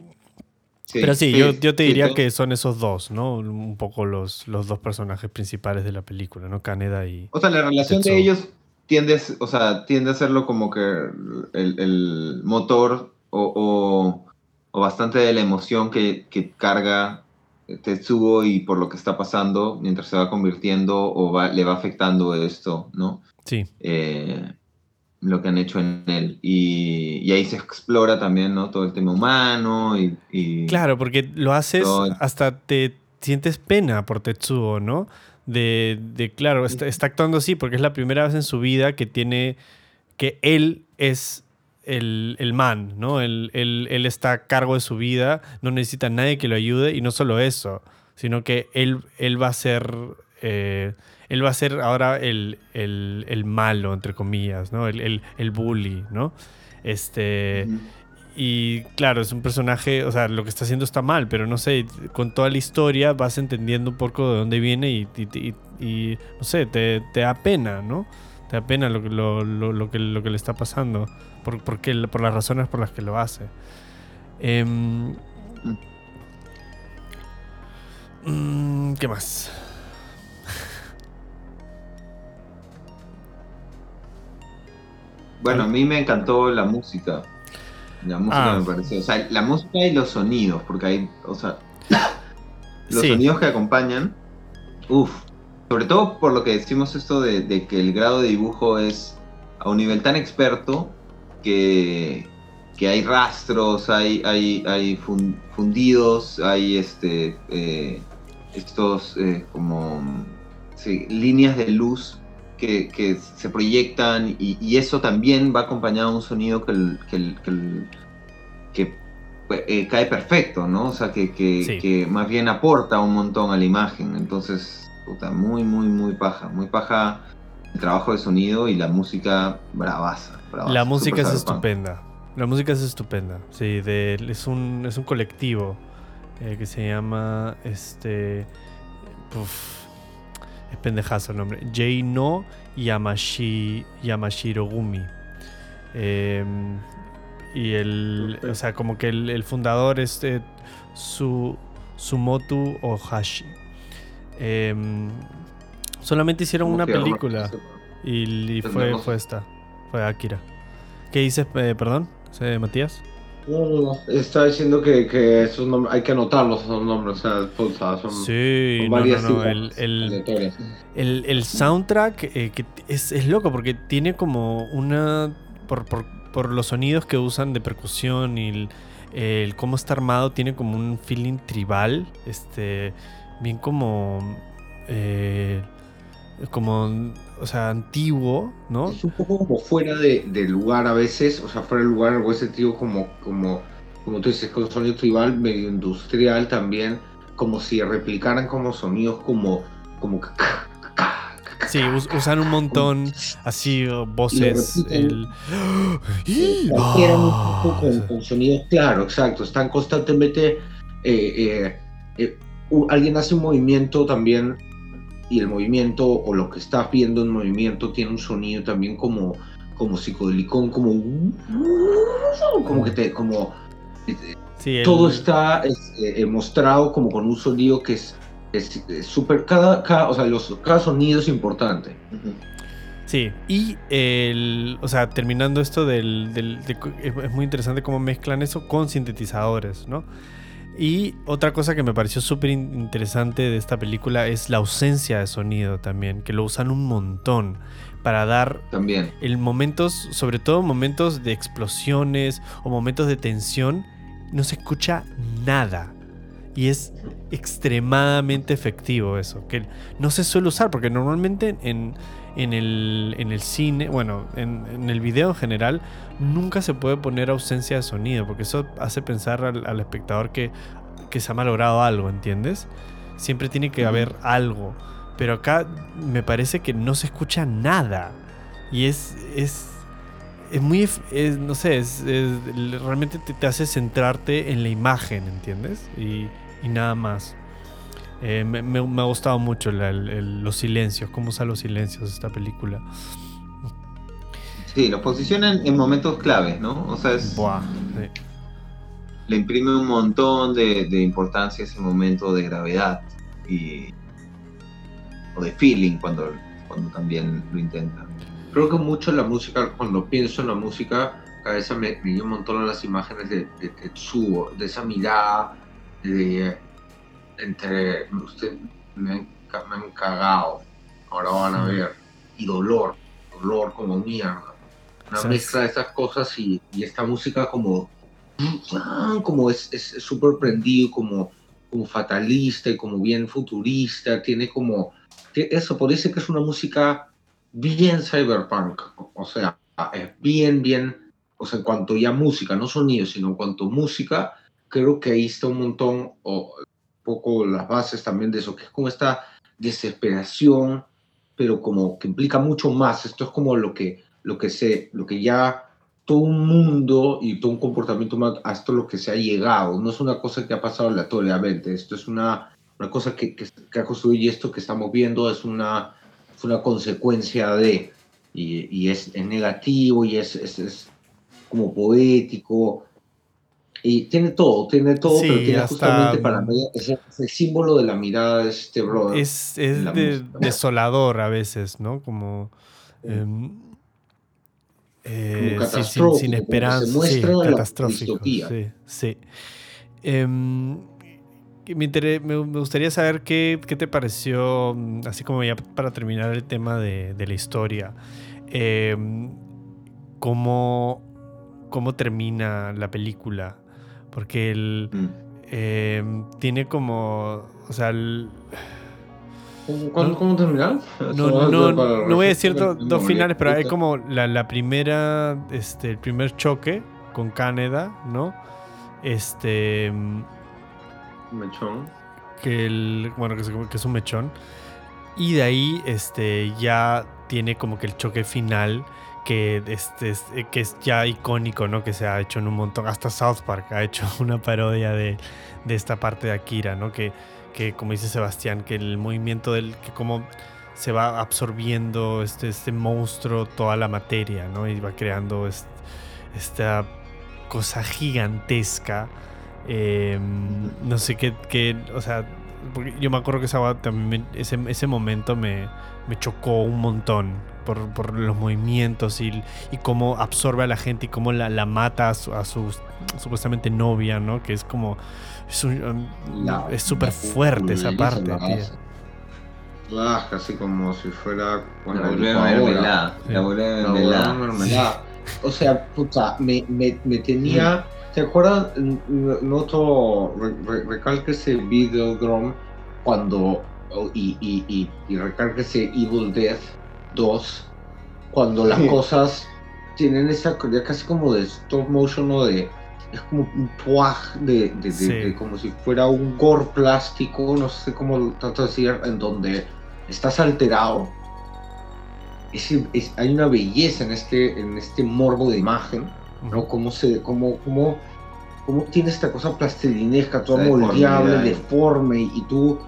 Speaker 1: pero sí, yo, yo te diría que son esos dos, ¿no? Un poco los, los dos personajes principales de la película, ¿no? Kaneda y...
Speaker 2: O sea, la relación de ellos tiende, a s- o sea, tiende a serlo como que el, el motor o, o- o bastante de la emoción que, que carga Tetsuo y por lo que está pasando mientras se va convirtiendo o va, le va afectando esto, ¿no?
Speaker 1: Sí.
Speaker 2: Eh, lo que han hecho en él. Y, y ahí se explora también, ¿no? Todo el tema humano y... y-
Speaker 1: Claro, porque lo haces hasta te sientes pena por Tetsuo, ¿no? De, de claro, está, está actuando así porque es la primera vez en su vida que tiene, que él es el, el man, ¿no? Él, él- él está a cargo de su vida, no necesita a nadie que lo ayude y no solo eso, sino que él, él va a ser... eh, él va a ser ahora el, el- el malo, entre comillas, ¿no? El, el- el bully, ¿no? Este... Y claro, es un personaje, o sea, lo que está haciendo está mal, pero no sé, con toda la historia vas entendiendo un poco de dónde viene y, y- y- y, no sé, te, te da pena, ¿no? Te da pena lo, que- lo, lo- lo que, lo que le está pasando, por, porque- por las razones por las que lo hace. Em, mm, ¿Qué más?
Speaker 2: Bueno, a mí me encantó la música. La música
Speaker 1: Ah.
Speaker 2: me pareció. O sea, la música y los sonidos, porque hay. O sea. Los
Speaker 1: Sí.
Speaker 2: sonidos que acompañan. Uff. Sobre todo por lo que decimos esto de, de que el grado de dibujo es a un nivel tan experto que, que hay rastros, hay, hay, hay fun- fundidos, hay este eh, estos eh, como sí, líneas de luz que, que se proyectan y, y eso también va acompañado de un sonido que, el- que, el- que el- que, eh, cae perfecto, ¿no? O sea, que, que-
Speaker 1: Sí.
Speaker 2: que más bien aporta un montón a la imagen. Entonces, puta, muy, muy, muy paja. Muy paja el trabajo de sonido y la música bravaza. bravaza,
Speaker 1: La música es estupenda. La música es estupenda. Sí, de- es, un, es un colectivo eh, que se llama este uf, es pendejazo el nombre Jay no Yamashi, Yamashirogumi Em, y el o sea como que el, el fundador es eh, su Sumotu Ohashi Em, solamente hicieron
Speaker 3: ¿Cómo
Speaker 1: una película y, y
Speaker 3: Pues
Speaker 1: fue, fue esta fue Akira ¿qué dices eh, perdón ¿Sí, Matías?
Speaker 3: No, no, no. Está diciendo que, que esos nom- hay que anotarlos esos nombres, o sea, sea, son,
Speaker 1: Sí,
Speaker 3: son
Speaker 1: no, no,
Speaker 3: varias
Speaker 1: no, el, el, el- el soundtrack eh, que es, es loco porque tiene como una. Por, por- por los sonidos que usan de percusión y el, el cómo está armado, tiene como un feeling tribal. Este. Bien como. eh, como. O sea, antiguo, ¿no?
Speaker 3: Es un poco como fuera de, de lugar a veces, o sea, fuera de lugar en buen sentido, como, como, como tú dices, con sonido tribal, medio industrial también, como si replicaran como sonidos como, como
Speaker 1: Sí, us- usan un montón así voces. El... ¡Ah!
Speaker 3: Un poco con, con sonidos, claro, exacto, están constantemente, eh, eh, eh, alguien hace un movimiento también y el movimiento o lo que estás viendo en movimiento tiene un sonido también como, como psicodelicón, como, como que te, como
Speaker 1: Sí, el-
Speaker 3: todo está este, eh, mostrado como con un sonido que es súper cada, cada o sea los cada sonido es importante
Speaker 1: Sí, y el, o sea, terminando esto del, del- de es muy interesante cómo mezclan eso con sintetizadores, ¿no? Y otra cosa que me pareció súper in- interesante de esta película es la ausencia de sonido también, que lo usan un montón para dar
Speaker 3: también
Speaker 1: el momentos, sobre todo momentos de explosiones o momentos de tensión, no se escucha nada. Y es extremadamente efectivo eso, que no se suele usar, porque normalmente en, en, el, en el cine, bueno, en, en el video en general, nunca se puede poner ausencia de sonido, porque eso hace pensar al, al espectador que, que se ha malogrado algo, ¿entiendes? Siempre tiene que haber algo. Pero acá me parece que no se escucha nada. Y es. es. es muy. es- no sé, es, es- realmente te, te hace centrarte en la imagen, ¿entiendes? Y, y nada más. Eh, me, me- me ha gustado mucho la- el- el- los silencios, cómo usa los silencios esta película.
Speaker 2: Sí, lo posicionan en momentos claves, ¿no? O sea, es-
Speaker 1: Buah, sí.
Speaker 2: le imprime un montón de, de importancia ese momento de gravedad y o de feeling cuando, cuando también lo intentan.
Speaker 3: creo que mucho la música cuando pienso en la música cabeza me, me lleva un montón a las imágenes de, de Tetsuo de esa mirada de entre usted me han, me han cagado ahora van a ver y dolor dolor como mierda una
Speaker 1: ¿Sabes?
Speaker 3: mezcla de estas cosas y, y esta música como como es súper prendido como como fatalista y como bien futurista tiene como eso parece que es una música bien cyberpunk o- o sea es bien bien o sea en cuanto ya música no sonido sino en cuanto música creo que ahí está un montón o un poco las bases también de eso que es como esta desesperación pero como que implica mucho más esto es como lo que lo que se lo que ya todo un mundo y todo un comportamiento humano a esto lo que se ha llegado no es una cosa que ha pasado aleatoriamente esto es una una cosa que, que, que ha construido y esto que estamos viendo es una, es una consecuencia de, y, y es, es negativo y es, es, es como poético, y tiene todo, tiene todo,
Speaker 1: Sí,
Speaker 3: pero tiene
Speaker 1: hasta,
Speaker 3: justamente para mí, es, el- es el símbolo de la mirada de este brother.
Speaker 1: Es, de- desolador a veces, ¿no? Como. em, eh, Sí, sin,
Speaker 3: que se
Speaker 1: esperanza. Sí,
Speaker 3: la
Speaker 1: catastrófico. Sí, sí. Em, me, gustaría saber qué, qué te pareció, así como ya para terminar el tema de, de la historia, em, cómo, cómo termina la película. Porque el,
Speaker 2: Mm.
Speaker 1: em, tiene como, o sea, el-
Speaker 3: ¿Cómo, cómo,
Speaker 1: no-
Speaker 3: cómo terminar?
Speaker 1: no, no,
Speaker 3: es para
Speaker 1: no voy a decir do- dos finales, pero hay como la, la primera, este, el primer choque con Caneda, ¿no? Este, mm,
Speaker 3: Mechón.
Speaker 1: que el, bueno, que es, que es un mechón. Y de ahí, este, ya tiene como que el choque final, que, este, que es ya icónico, ¿no? Que se ha hecho en un montón. Hasta South Park ha hecho una parodia de, de esta parte de Akira, ¿no? Que, que, como dice Sebastián, que el movimiento del. que como se va absorbiendo este, este monstruo, toda la materia, ¿no? Y va creando esta cosa gigantesca. Em, no sé qué, o sea, yo me acuerdo que esa, también, ese, ese momento me, me chocó un montón por, los movimientos y, y, cómo absorbe a la gente y cómo la, la mata a su, supuestamente novia, ¿no? Que es como... Es súper fuerte esa parte,
Speaker 3: Ah, casi como si fuera...
Speaker 2: la mermelada. La
Speaker 3: mermelada. O sea, puta, me, me, me tenía... ¿Se acuerdan? Noto, recalque ese Videodrome cuando y, y, y, y ese Evil Death 2 cuando las cosas tienen esa ya casi como de stop motion o de es como un de, de, como si fuera un gore plástico no sé cómo trato de decir en donde estás alterado. Es, hay una belleza en este en este morbo de imagen no cómo se cómo, cómo, cómo tiene esta cosa plastilinesca toda moldeable deforme y tú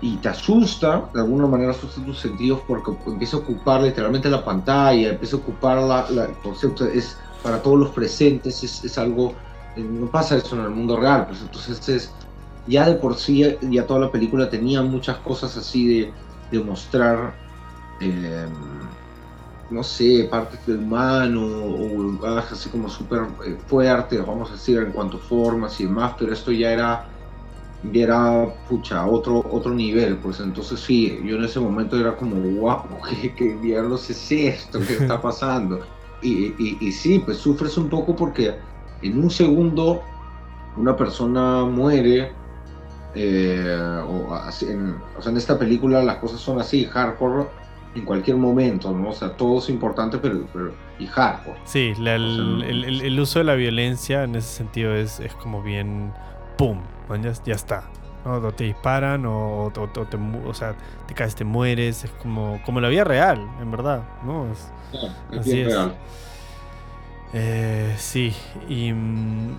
Speaker 3: y te asusta, de alguna manera asusta tus sentidos porque empieza a ocupar literalmente la pantalla, empieza a ocupar la, la el concepto, es para todos los presentes, es, es, algo, eh, no pasa eso en el mundo real, pues entonces es, ya de por sí, ya toda la película tenía muchas cosas así de, de mostrar, eh, no sé, partes del humano, o así como súper eh, fuerte, vamos a decir, en cuanto a formas y demás, pero esto ya era y era, pucha, otro, otro nivel, pues entonces sí, yo en ese momento era como, wow, ¿qué, qué diablos es esto? ¿Qué está pasando? Y, y, y, sí, pues sufres un poco porque en un segundo una persona muere, eh, o, así, en, o, sea, en esta película las cosas son así, hardcore en cualquier momento, ¿no? O sea, todo es importante, pero, pero y hardcore.
Speaker 1: Sí, el, el, el, uso de la violencia en ese sentido es, es como bien, ¡pum! ya, está. ¿no? O te disparan o, te, o sea, te caes, te mueres. Es como, como la vida real, en verdad. ¿no?
Speaker 3: Es, así es. Real.
Speaker 1: Eh, sí, y, mm,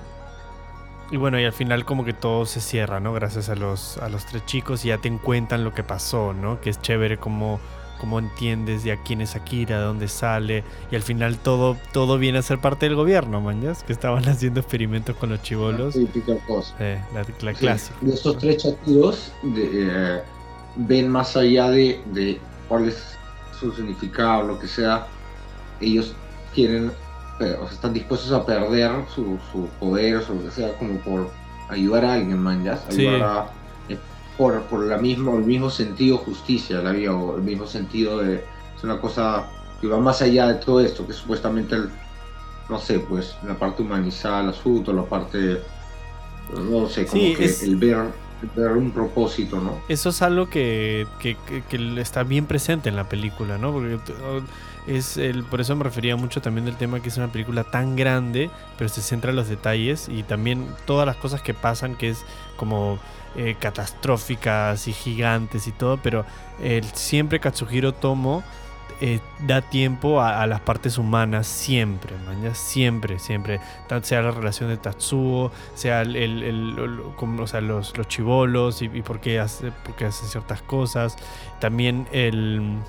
Speaker 1: y bueno, y al final como que todo se cierra, ¿no? Gracias a los, a los tres chicos y ya te cuentan lo que pasó, ¿no? Que es chévere como cómo entiendes ya quién es Akira, de dónde sale, y al final todo, todo viene a ser parte del gobierno, mañas, que estaban haciendo experimentos con los chivolos.
Speaker 3: Sí, cosa.
Speaker 1: Eh, la, clásica.
Speaker 3: Y estos tres chatitos eh, ven más allá de, de, cuál es su significado, lo que sea, ellos quieren, eh, o sea, están dispuestos a perder su, su poder, o lo que sea, como por ayudar a alguien, mañas, ayudar a por, por la misma, el mismo sentido justicia, la vida, o el mismo sentido de... Es una cosa que va más allá de todo esto, que supuestamente el, no sé, pues la parte humanizada del asunto, la parte, no sé, como que el ver, ver un propósito, ¿no?
Speaker 1: Eso es algo que, que, que, está bien presente en la película, ¿no? Porque es el, por eso me refería mucho también del tema que es una película tan grande, pero se centra en los detalles y también todas las cosas que pasan, que es como eh, catastróficas y gigantes y todo, pero siempre Katsuhiro Tomo eh, da tiempo a, las partes humanas siempre, siempre, siempre. Sea la relación de Tatsuo, sea el, o sea, los, los chivolos y, por, qué hace, por qué hace ciertas cosas. También el,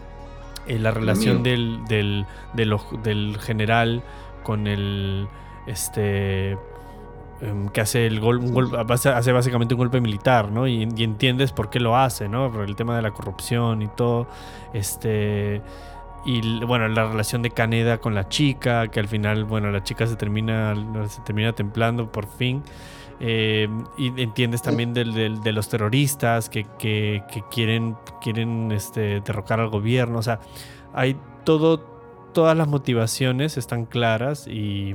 Speaker 1: la relación del, del, del general con el este Em, que hace el gol, hace básicamente un golpe militar, ¿no? Y, entiendes por qué lo hace, ¿no? Por el tema de la corrupción y todo. Este. Y bueno, la relación de Caneda con la chica, que al final, bueno, la chica se termina, se termina templando por fin. Em, y entiendes también del, de los terroristas que, que, que, quieren, quieren este, derrocar al gobierno. O sea, hay todo, todas las motivaciones están claras y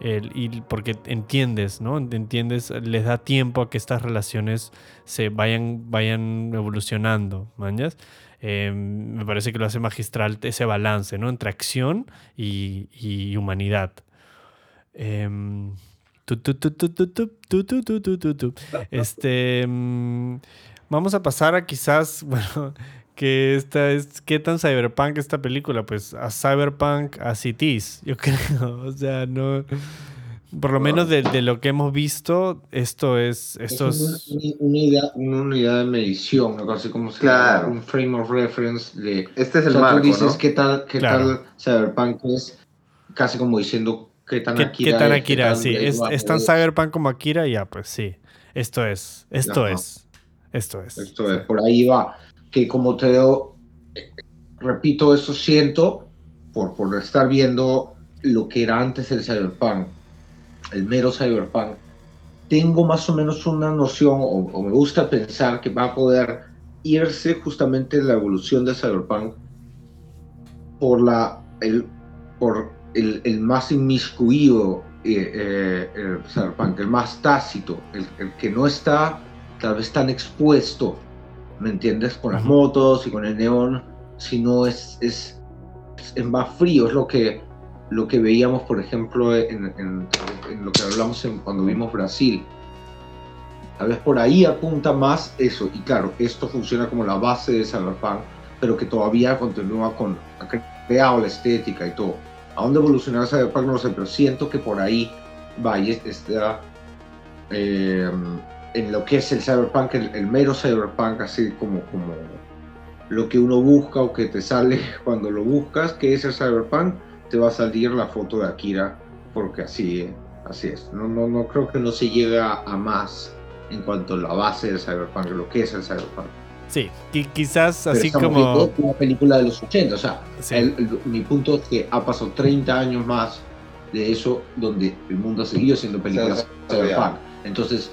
Speaker 1: y porque entiendes, ¿no? Entiendes, les da tiempo a que estas relaciones se vayan, vayan evolucionando, ¿mañas? Em, me parece que lo hace magistral ese balance, ¿no? Entre acción y, humanidad. Este, vamos a pasar a quizás, bueno, que esta es qué tan cyberpunk esta película, pues a cyberpunk as it is, yo creo, o sea, no por lo menos de, de lo que hemos visto, esto es esto
Speaker 3: es una, una unidad, una unidad de medición, algo así como se
Speaker 2: Claro.
Speaker 3: un frame of reference de
Speaker 2: Este es el
Speaker 3: o sea,
Speaker 2: marco,
Speaker 3: tú dices
Speaker 2: ¿no?
Speaker 3: qué tal, qué
Speaker 1: Claro.
Speaker 3: tal Cyberpunk es casi como diciendo qué tan
Speaker 1: ¿Qué,
Speaker 3: Akira
Speaker 1: qué tan
Speaker 3: es, qué
Speaker 1: Akira?
Speaker 3: tan
Speaker 1: Sí, es, es tan cyberpunk como Akira, ya, pues sí. Esto es, esto
Speaker 3: Ajá.
Speaker 1: es, esto es.
Speaker 3: Esto es, por ahí va. Que como te digo, repito, eso siento por, por estar viendo lo que era antes el Cyberpunk, el mero Cyberpunk. Tengo más o menos una noción, o, o me gusta pensar que va a poder irse justamente la evolución de Cyberpunk por la el, por el, el más inmiscuido eh, eh, el Cyberpunk, el más tácito, el, el que no está tal vez tan expuesto, ¿me entiendes? Con las motos y con el neón, sino es, es, es más frío, es lo que, lo que veíamos, por ejemplo, en, en- en lo que hablamos en- cuando vimos Brasil. Tal vez por ahí apunta más eso, y claro, esto funciona como la base de Cyberpunk, pero que todavía continúa con, ha creado la estética y todo. ¿A dónde evolucionará Cyberpunk? No lo sé, pero siento que por ahí va y es- está eh, en lo que es el Cyberpunk, el, el mero Cyberpunk, así como, como lo que uno busca o que te sale cuando lo buscas, que es el Cyberpunk, te va a salir la foto de Akira, porque así, así es. No, no, no creo que no se llega a más en cuanto a la base del Cyberpunk, lo que es el Cyberpunk.
Speaker 1: Sí, qui- quizás
Speaker 3: Pero
Speaker 1: así como...
Speaker 3: una película de los 80, o sea,
Speaker 1: Sí.
Speaker 3: el- el- mi punto es que ha pasado 30 años más de eso, donde el mundo ha seguido siendo películas cyberpunk. Entonces,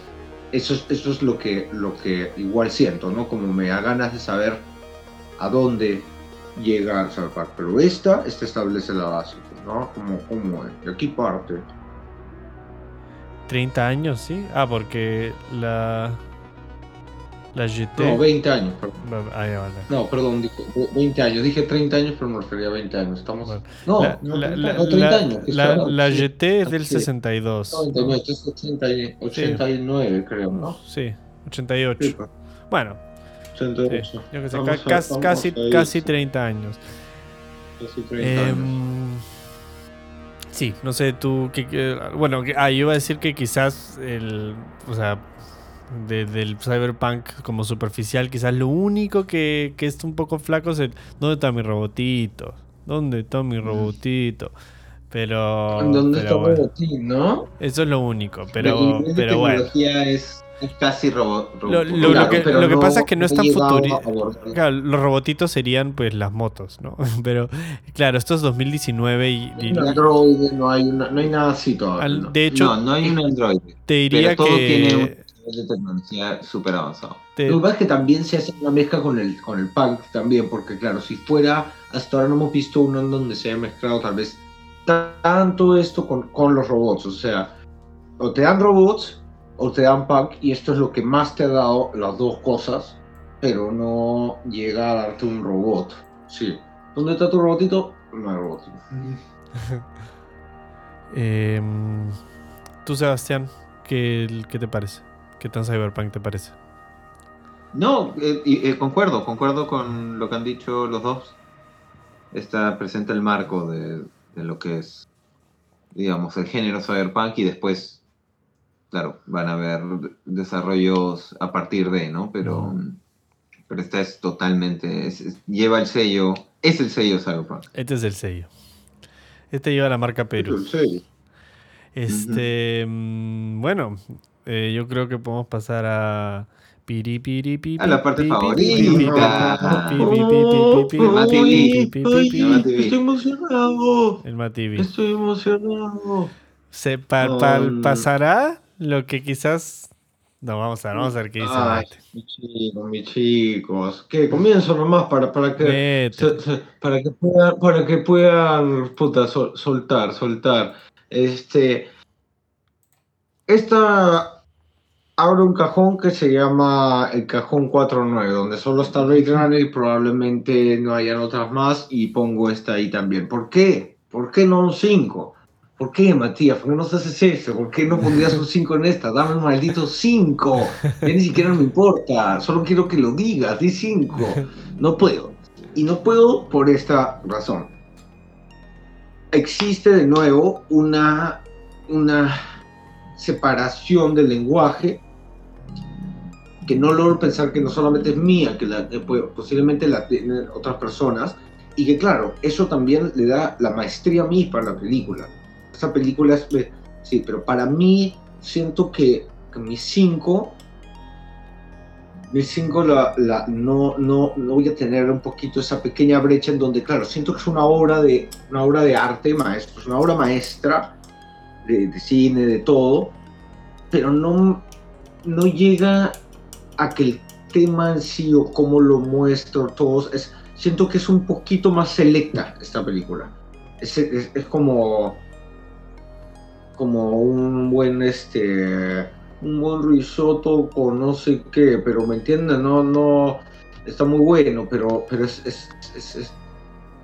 Speaker 3: eso es, eso es lo, que, lo que igual siento, ¿no? Como me da ganas de saber a dónde llega el cyberpunk. Pero esta, esta establece la base, ¿no? Como, como es. De aquí parte.
Speaker 1: 30 años, ¿sí? Ah, porque la... La GT...
Speaker 3: No, 20 años, perdón.
Speaker 1: Ahí vale.
Speaker 3: No, perdón, dije 20 años. Dije 30 años, pero me refería a 20 años. Estamos...
Speaker 1: Bueno,
Speaker 3: no,
Speaker 1: la,
Speaker 3: no,
Speaker 1: la-
Speaker 3: 30,
Speaker 1: la-
Speaker 3: no, 30
Speaker 1: la-
Speaker 3: años. ¿qué
Speaker 1: la-
Speaker 3: Sí.
Speaker 1: GT es del
Speaker 3: Sí.
Speaker 1: 62.
Speaker 3: 99, esto es 80 y- 89, creo, ¿no?
Speaker 1: Sí, 88.
Speaker 3: Sí, pues,
Speaker 1: Bueno,
Speaker 3: 88.
Speaker 1: sí, yo que sé, ca- casi,
Speaker 3: a
Speaker 1: casi
Speaker 3: sí,
Speaker 1: 30 años.
Speaker 3: casi 30 años.
Speaker 1: Em, sí, no sé tú. qué- qué- bueno, que- ah, yo iba a decir que quizás el. O sea, de- del cyberpunk como superficial, quizás lo único que, que está un poco flaco es el. ¿Dónde está mi robotito? ¿Dónde está mi robotito? Pero.
Speaker 3: ¿Dónde
Speaker 1: pero
Speaker 3: está
Speaker 1: bueno,
Speaker 3: Robotín, no?
Speaker 1: eso es lo único. Pero, pero bueno.
Speaker 2: tecnología es, es casi robo,
Speaker 1: Lo-
Speaker 2: robo-
Speaker 1: lo-
Speaker 2: claro,
Speaker 1: que- lo que pasa es que no es tan
Speaker 3: ha llegado
Speaker 1: futuri-
Speaker 3: a abordar-
Speaker 1: Claro, los robotitos serían pues las motos, ¿no? Pero claro, esto es 2019 y, y
Speaker 3: No hay Android, no hay, una- no hay nada así todavía.
Speaker 1: de hecho
Speaker 2: no, no hay un Android,
Speaker 1: te diría
Speaker 2: pero todo tiene nivel de tecnología súper avanzado.
Speaker 1: te-
Speaker 3: Lo que pasa es que también se hace una mezcla con el, con el punk también, porque claro, si fuera, hasta ahora no hemos visto uno en donde se haya mezclado tal vez tanto esto con, con los robots, o sea, o te dan robots o te dan punk, y esto es lo que más te ha dado las dos cosas, pero no llega a darte un robot. Sí. ¿Dónde está tu robotito? No hay robot.
Speaker 1: em, tú Sebastián, ¿qué, qué te parece? ¿Qué tan cyberpunk te parece?
Speaker 2: No, eh, y, eh, concuerdo, concuerdo con lo que han dicho los dos. Está presente el marco de, de lo que es, digamos, el género cyberpunk y después, claro, van a haber desarrollos a partir de, ¿no? Pero, pero esta es totalmente, es- es- lleva el sello, es el sello cyberpunk.
Speaker 1: Este es el sello. Este lleva la marca Perú.
Speaker 3: Sí.
Speaker 1: Este, mm, bueno, eh, yo creo que podemos pasar a piri piri pi,
Speaker 2: A la parte favorita.
Speaker 3: Estoy emocionado.
Speaker 1: El Mativi.
Speaker 3: Estoy emocionado.
Speaker 1: Se pa- pa-
Speaker 3: Um,
Speaker 1: pasará lo que quizás. No, vamos a ver, vamos a ver qué dice
Speaker 3: Ay,
Speaker 1: Mate.
Speaker 3: mis chicos, mis chicos. Que comienzo nomás para, para que
Speaker 1: Vete.
Speaker 3: se- se- para que puedan, para que puedan puta, sol- soltar, soltar. Este esta abre un cajón que se llama el cajón 49, donde solo está Blade Runner y probablemente no hayan otras más y pongo esta ahí también. ¿Por qué? ¿Por qué no un 5? ¿Por qué, Matías? ¿Por qué no haces eso? ¿Por qué no pondrías un 5 en esta? Dame un maldito 5. Ya ni siquiera me importa. Solo quiero que lo digas. Di 5. No puedo. Y no puedo por esta razón. Existe de nuevo una, una separación del lenguaje que no logro pensar que no solamente es mía, que, la, posiblemente la tienen otras personas, y que claro, eso también le da la maestría a mí para la película. Esta película es... Sí, pero para mí siento que, mis cinco... Mis cinco la, no, no, no voy a tener un poquito esa pequeña brecha en donde, claro, siento que es una obra de, una obra de arte maestro, es una obra maestra de, cine, de todo, pero no, no llega a que el tema en sí o cómo lo muestro todos, es, siento que es un poquito más selecta esta película. es, es como como un buen este un buen risotto con no sé qué, pero me entienden, no, no, está muy bueno, pero, pero es, es,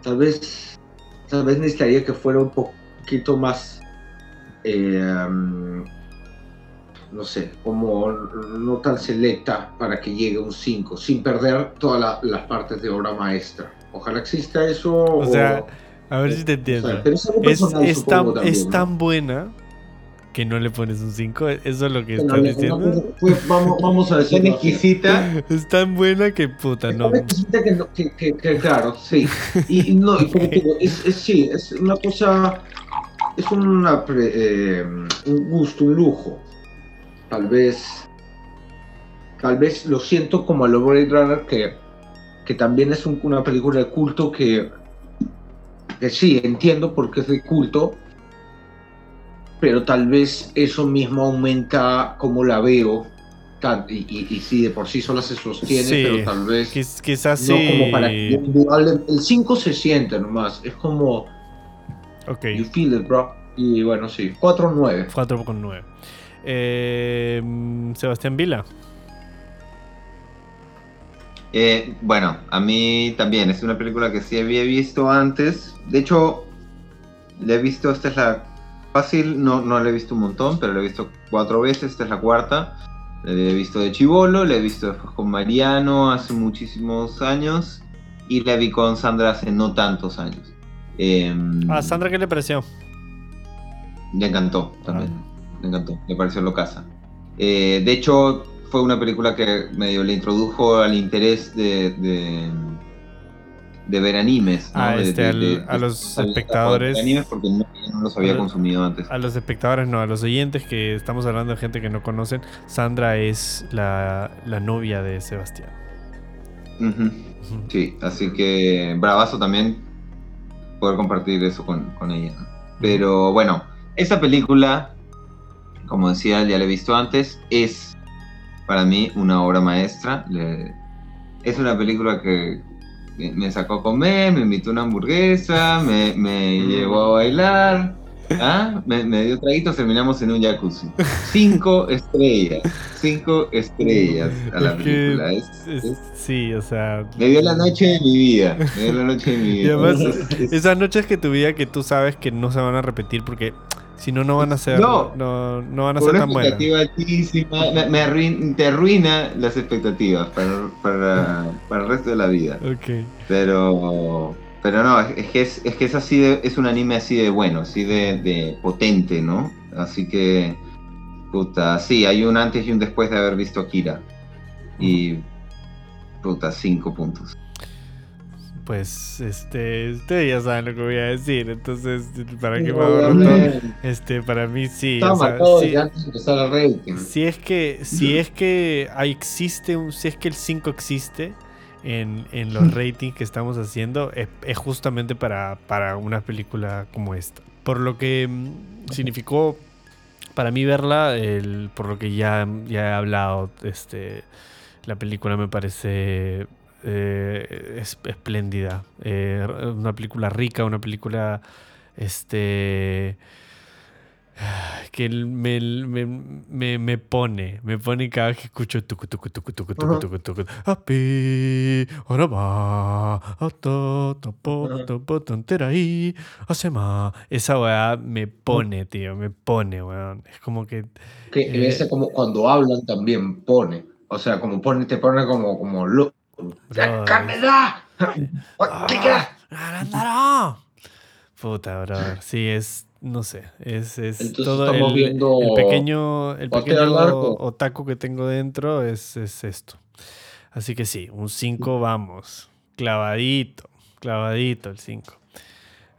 Speaker 3: tal vez, tal vez necesitaría que fuera un poquito más, eh, no sé, como no tan selecta para que llegue un 5, sin perder todas las partes de obra maestra. Ojalá exista eso.
Speaker 1: O, sea, a ver si te entiendo. es, tan, es tan buena que no le pones un 5. Eso es lo que estás diciendo.
Speaker 3: Pues vamos, vamos a decir exquisita.
Speaker 1: Es tan buena que puta,
Speaker 3: no. Es exquisita que, que, claro, sí. Y, no, y como digo, es, es, sí, es una cosa. Es una, eh, un gusto, un lujo. Tal vez. Tal vez lo siento como a lo Blade Runner, que, que también es una película de culto que, que sí, entiendo por qué es de culto, pero tal vez eso mismo aumenta como la veo. Y, y, si de por sí sola se sostiene, pero tal vez.
Speaker 1: quizás
Speaker 3: no como para El 5 se siente nomás. Es como.
Speaker 1: Ok.
Speaker 3: You feel it, bro. Y bueno, sí. 4-9.
Speaker 1: 4 con 9. Eh, Sebastián Vila.
Speaker 2: Eh, bueno, a mí también. Es una película que sí había visto antes. De hecho, la he visto. Esta es la Fácil, no, no le he visto un montón, pero le he visto cuatro veces, esta es la cuarta. Le he visto de Chivolo, le he visto después con Mariano hace muchísimos años y la vi con Sandra hace no tantos años.
Speaker 1: Eh, ¿A Sandra qué le pareció?
Speaker 2: Le encantó también, ah. Le encantó, le pareció locaza. Eh, de hecho, fue una película que medio le introdujo al interés de de ver animes.
Speaker 1: Ah, este, a los espectadores.
Speaker 2: animes porque no, los había consumido antes.
Speaker 1: A los espectadores, no, a los oyentes que estamos hablando de gente que no conocen. Sandra es la, novia de Sebastián.
Speaker 2: Sí, así que bravazo también poder compartir eso con, ella. Pero bueno, esa película, como decía, ya la he visto antes, es para mí una obra maestra. es una película que me sacó a comer, me invitó una hamburguesa, me, me llevó a bailar, ¿ah? me, me, dio traguitos, terminamos en un jacuzzi. Cinco estrellas, cinco estrellas a la película.
Speaker 1: sí, o sea...
Speaker 2: Me dio la noche de mi vida, me dio la noche de mi vida.
Speaker 1: Y además, esas noches que tu vida que tú sabes que no se van a repetir porque si no, no van a ser, no, no, no van a ser tan buenas.
Speaker 2: Me, me te arruina las expectativas para, para, para, el resto de la vida.
Speaker 1: Okay.
Speaker 2: Pero, pero no, es que es, es que es así de, es un anime así de bueno, así de, de potente, ¿no? Así que, puta, sí, hay un antes y un después de haber visto Akira. Y, puta, cinco puntos
Speaker 1: pues este ustedes ya saben lo que voy a decir entonces para qué me este para mí sí si, es que si es que existe un si es que el 5 existe en, en, los ratings que estamos haciendo es, justamente para, para una película como esta. Por lo que mm, significó para mí verla el, por lo que ya, ya he hablado este la película me parece eh, es espléndida. Eh, una película rica, una película este que me, me, me, me, pone, me pone cada vez que escucho tucu tucu tucu tucu tucu tucu tucu. Api ahora va hasta tontera ahí hace más esa weá me pone tío me pone weón. Es como que
Speaker 3: que eh, ese como cuando hablan también pone. O sea como pone te pone como como lo ¡Cámela!
Speaker 1: Puta, brother. Sí, es no sé, es, es todo el, viendo el, pequeño, el pequeño otaku que tengo dentro es, es esto. Así que sí, un 5 vamos, clavadito, clavadito el 5.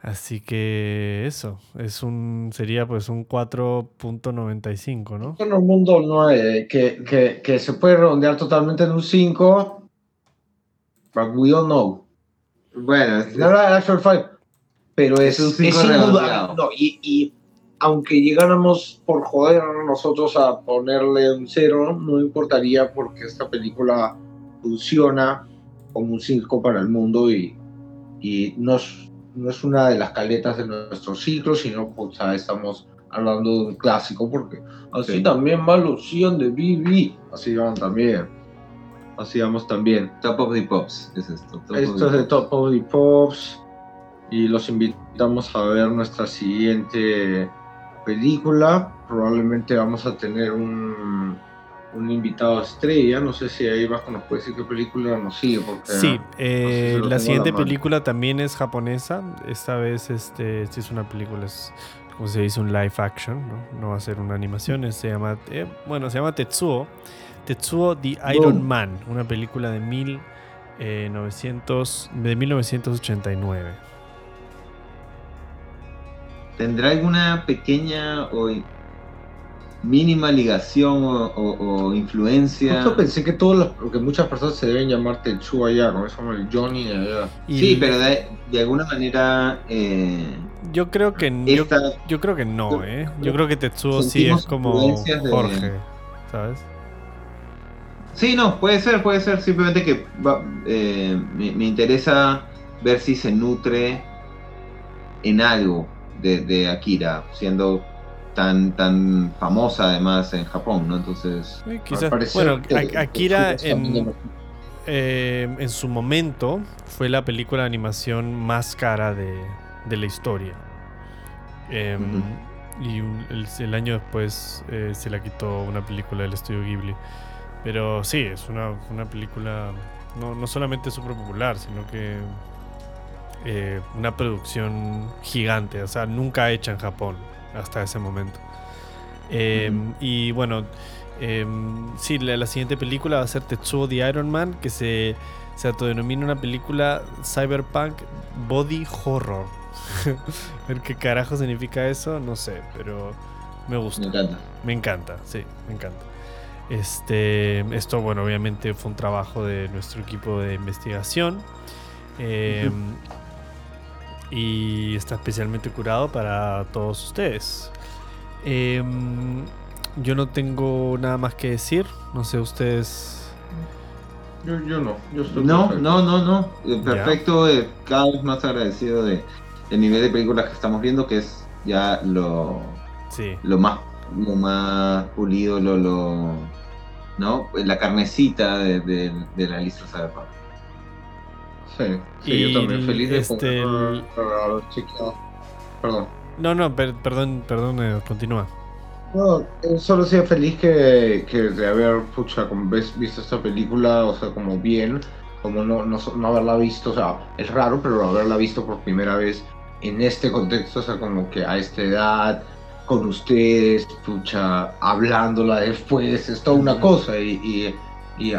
Speaker 1: Así que eso, es un sería pues un 4.95, ¿no?
Speaker 3: En un mundo 9 que, que, que, se puede redondear totalmente en un 5, but we don't know. Bueno, es, no, actual 5 pero es, es, indudable. No, y, y, aunque llegáramos por joder nosotros a ponerle un cero, no importaría porque esta película funciona como un circo para el mundo y, y no, es, no es una de las caletas de nuestro ciclo, sino pues, estamos hablando de un clásico porque así también va Lucian de BB, así van también. Así vamos también.
Speaker 2: Top of the Pops es esto.
Speaker 3: esto es de Top of the Pops y los invitamos a ver nuestra siguiente película. Probablemente vamos a tener un, un invitado estrella. No sé si ahí bajo nos puede decir qué película nos sigue. Porque,
Speaker 1: sí, eh, la siguiente película también es japonesa. Esta vez este, es una película, es como se dice un live action, ¿no? no va a ser una animación. Se llama, eh, bueno, se llama Tetsuo. Tetsuo The Iron Man, una película de, mil, eh, de 1989.
Speaker 2: ¿Tendrá alguna pequeña o mínima ligación o, influencia?
Speaker 3: Yo pensé que todos que muchas personas se deben llamar Tetsuo allá, ¿no? Es como el Johnny allá.
Speaker 2: Sí, pero de, alguna manera. Eh,
Speaker 1: yo creo que yo, creo que no, ¿eh? Yo creo que Tetsuo sí es como Jorge, ¿sabes?
Speaker 2: Sí, no, puede ser, puede ser. Simplemente que eh, me interesa ver si se nutre en algo de, Akira, siendo tan tan famosa además en Japón, ¿no? Entonces,
Speaker 1: bueno, Akira en, eh, en su momento fue la película de animación más cara de, de la historia. Em, y el, año después eh, se la quitó una película del estudio Ghibli. Pero sí, es una, una película no, no solamente súper popular, sino que eh, una producción gigante, o sea, nunca hecha en Japón hasta ese momento. Em, y bueno, em, sí, la, siguiente película va a ser Tetsuo the Iron Man, que se, se autodenomina una película cyberpunk body horror. Ver qué carajo significa eso, no sé, pero me gusta.
Speaker 2: Me encanta.
Speaker 1: Me encanta, sí, me encanta. Este, esto, bueno, obviamente fue un trabajo de nuestro equipo de investigación. Eh, y está especialmente curado para todos ustedes. Em, yo no tengo nada más que decir, no sé ustedes.
Speaker 3: Yo, no, yo estoy
Speaker 2: No, no, no, no, eh, perfecto, eh, cada vez más agradecido de, del nivel de películas que estamos viendo, que es ya lo, lo más lo más pulido, lo, lo ¿no? la carnecita de, de, la lista Cyberpunk.
Speaker 3: Sí, yo también feliz de este, Perdón.
Speaker 1: No, no, perdón, perdón, eh, continúa.
Speaker 3: No, eh, solo sea feliz que, que de haber pucha, como ves, visto esta película, o sea, como bien, como no, no, no, haberla visto, o sea, es raro, pero haberla visto por primera vez en este contexto, o sea, como que a esta edad, con ustedes, pucha, hablándola después, es toda una cosa y, y, y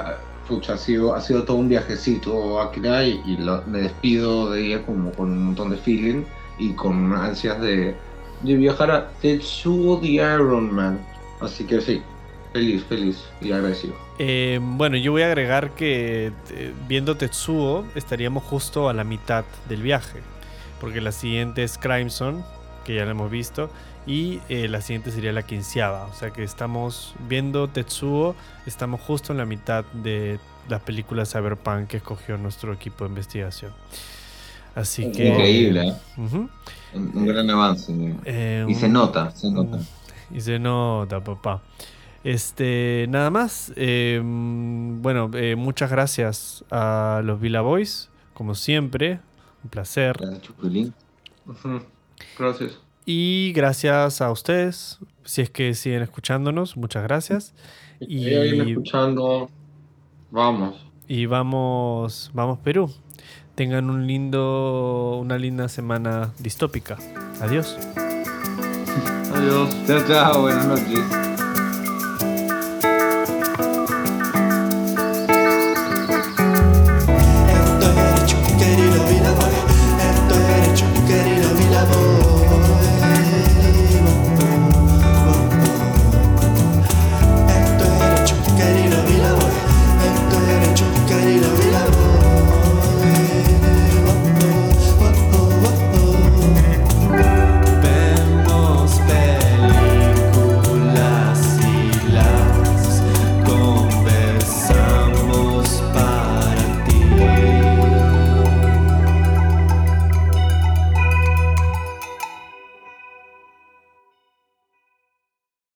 Speaker 3: pucha, ha sido, ha sido todo un viajecito Akira y, y me despido de ella como con un montón de feeling y con ansias de, de viajar a Tetsuo the Iron Man. Así que sí, feliz, feliz y agradecido.
Speaker 1: Eh, bueno, yo voy a agregar que eh, viendo Tetsuo estaríamos justo a la mitad del viaje, porque la siguiente es Crimson, que ya la hemos visto, y eh, la siguiente sería la quinceava. O sea que estamos viendo Tetsuo, estamos justo en la mitad de la película Cyberpunk que escogió nuestro equipo de investigación. Así que.
Speaker 2: Increíble. ¿eh? Un, gran avance.
Speaker 1: Eh,
Speaker 2: y se nota, se nota.
Speaker 1: Y se nota, papá. Este, nada más. Eh, bueno, eh, muchas gracias a los Villa Boys, como siempre. Un placer.
Speaker 3: Gracias.
Speaker 1: Y gracias a ustedes, si es que siguen escuchándonos, muchas gracias.
Speaker 3: Y escuchando, vamos.
Speaker 1: Y vamos, vamos Perú. Tengan un lindo, una linda semana distópica. Adiós.
Speaker 3: Adiós.
Speaker 2: Chao, chao, buenas noches.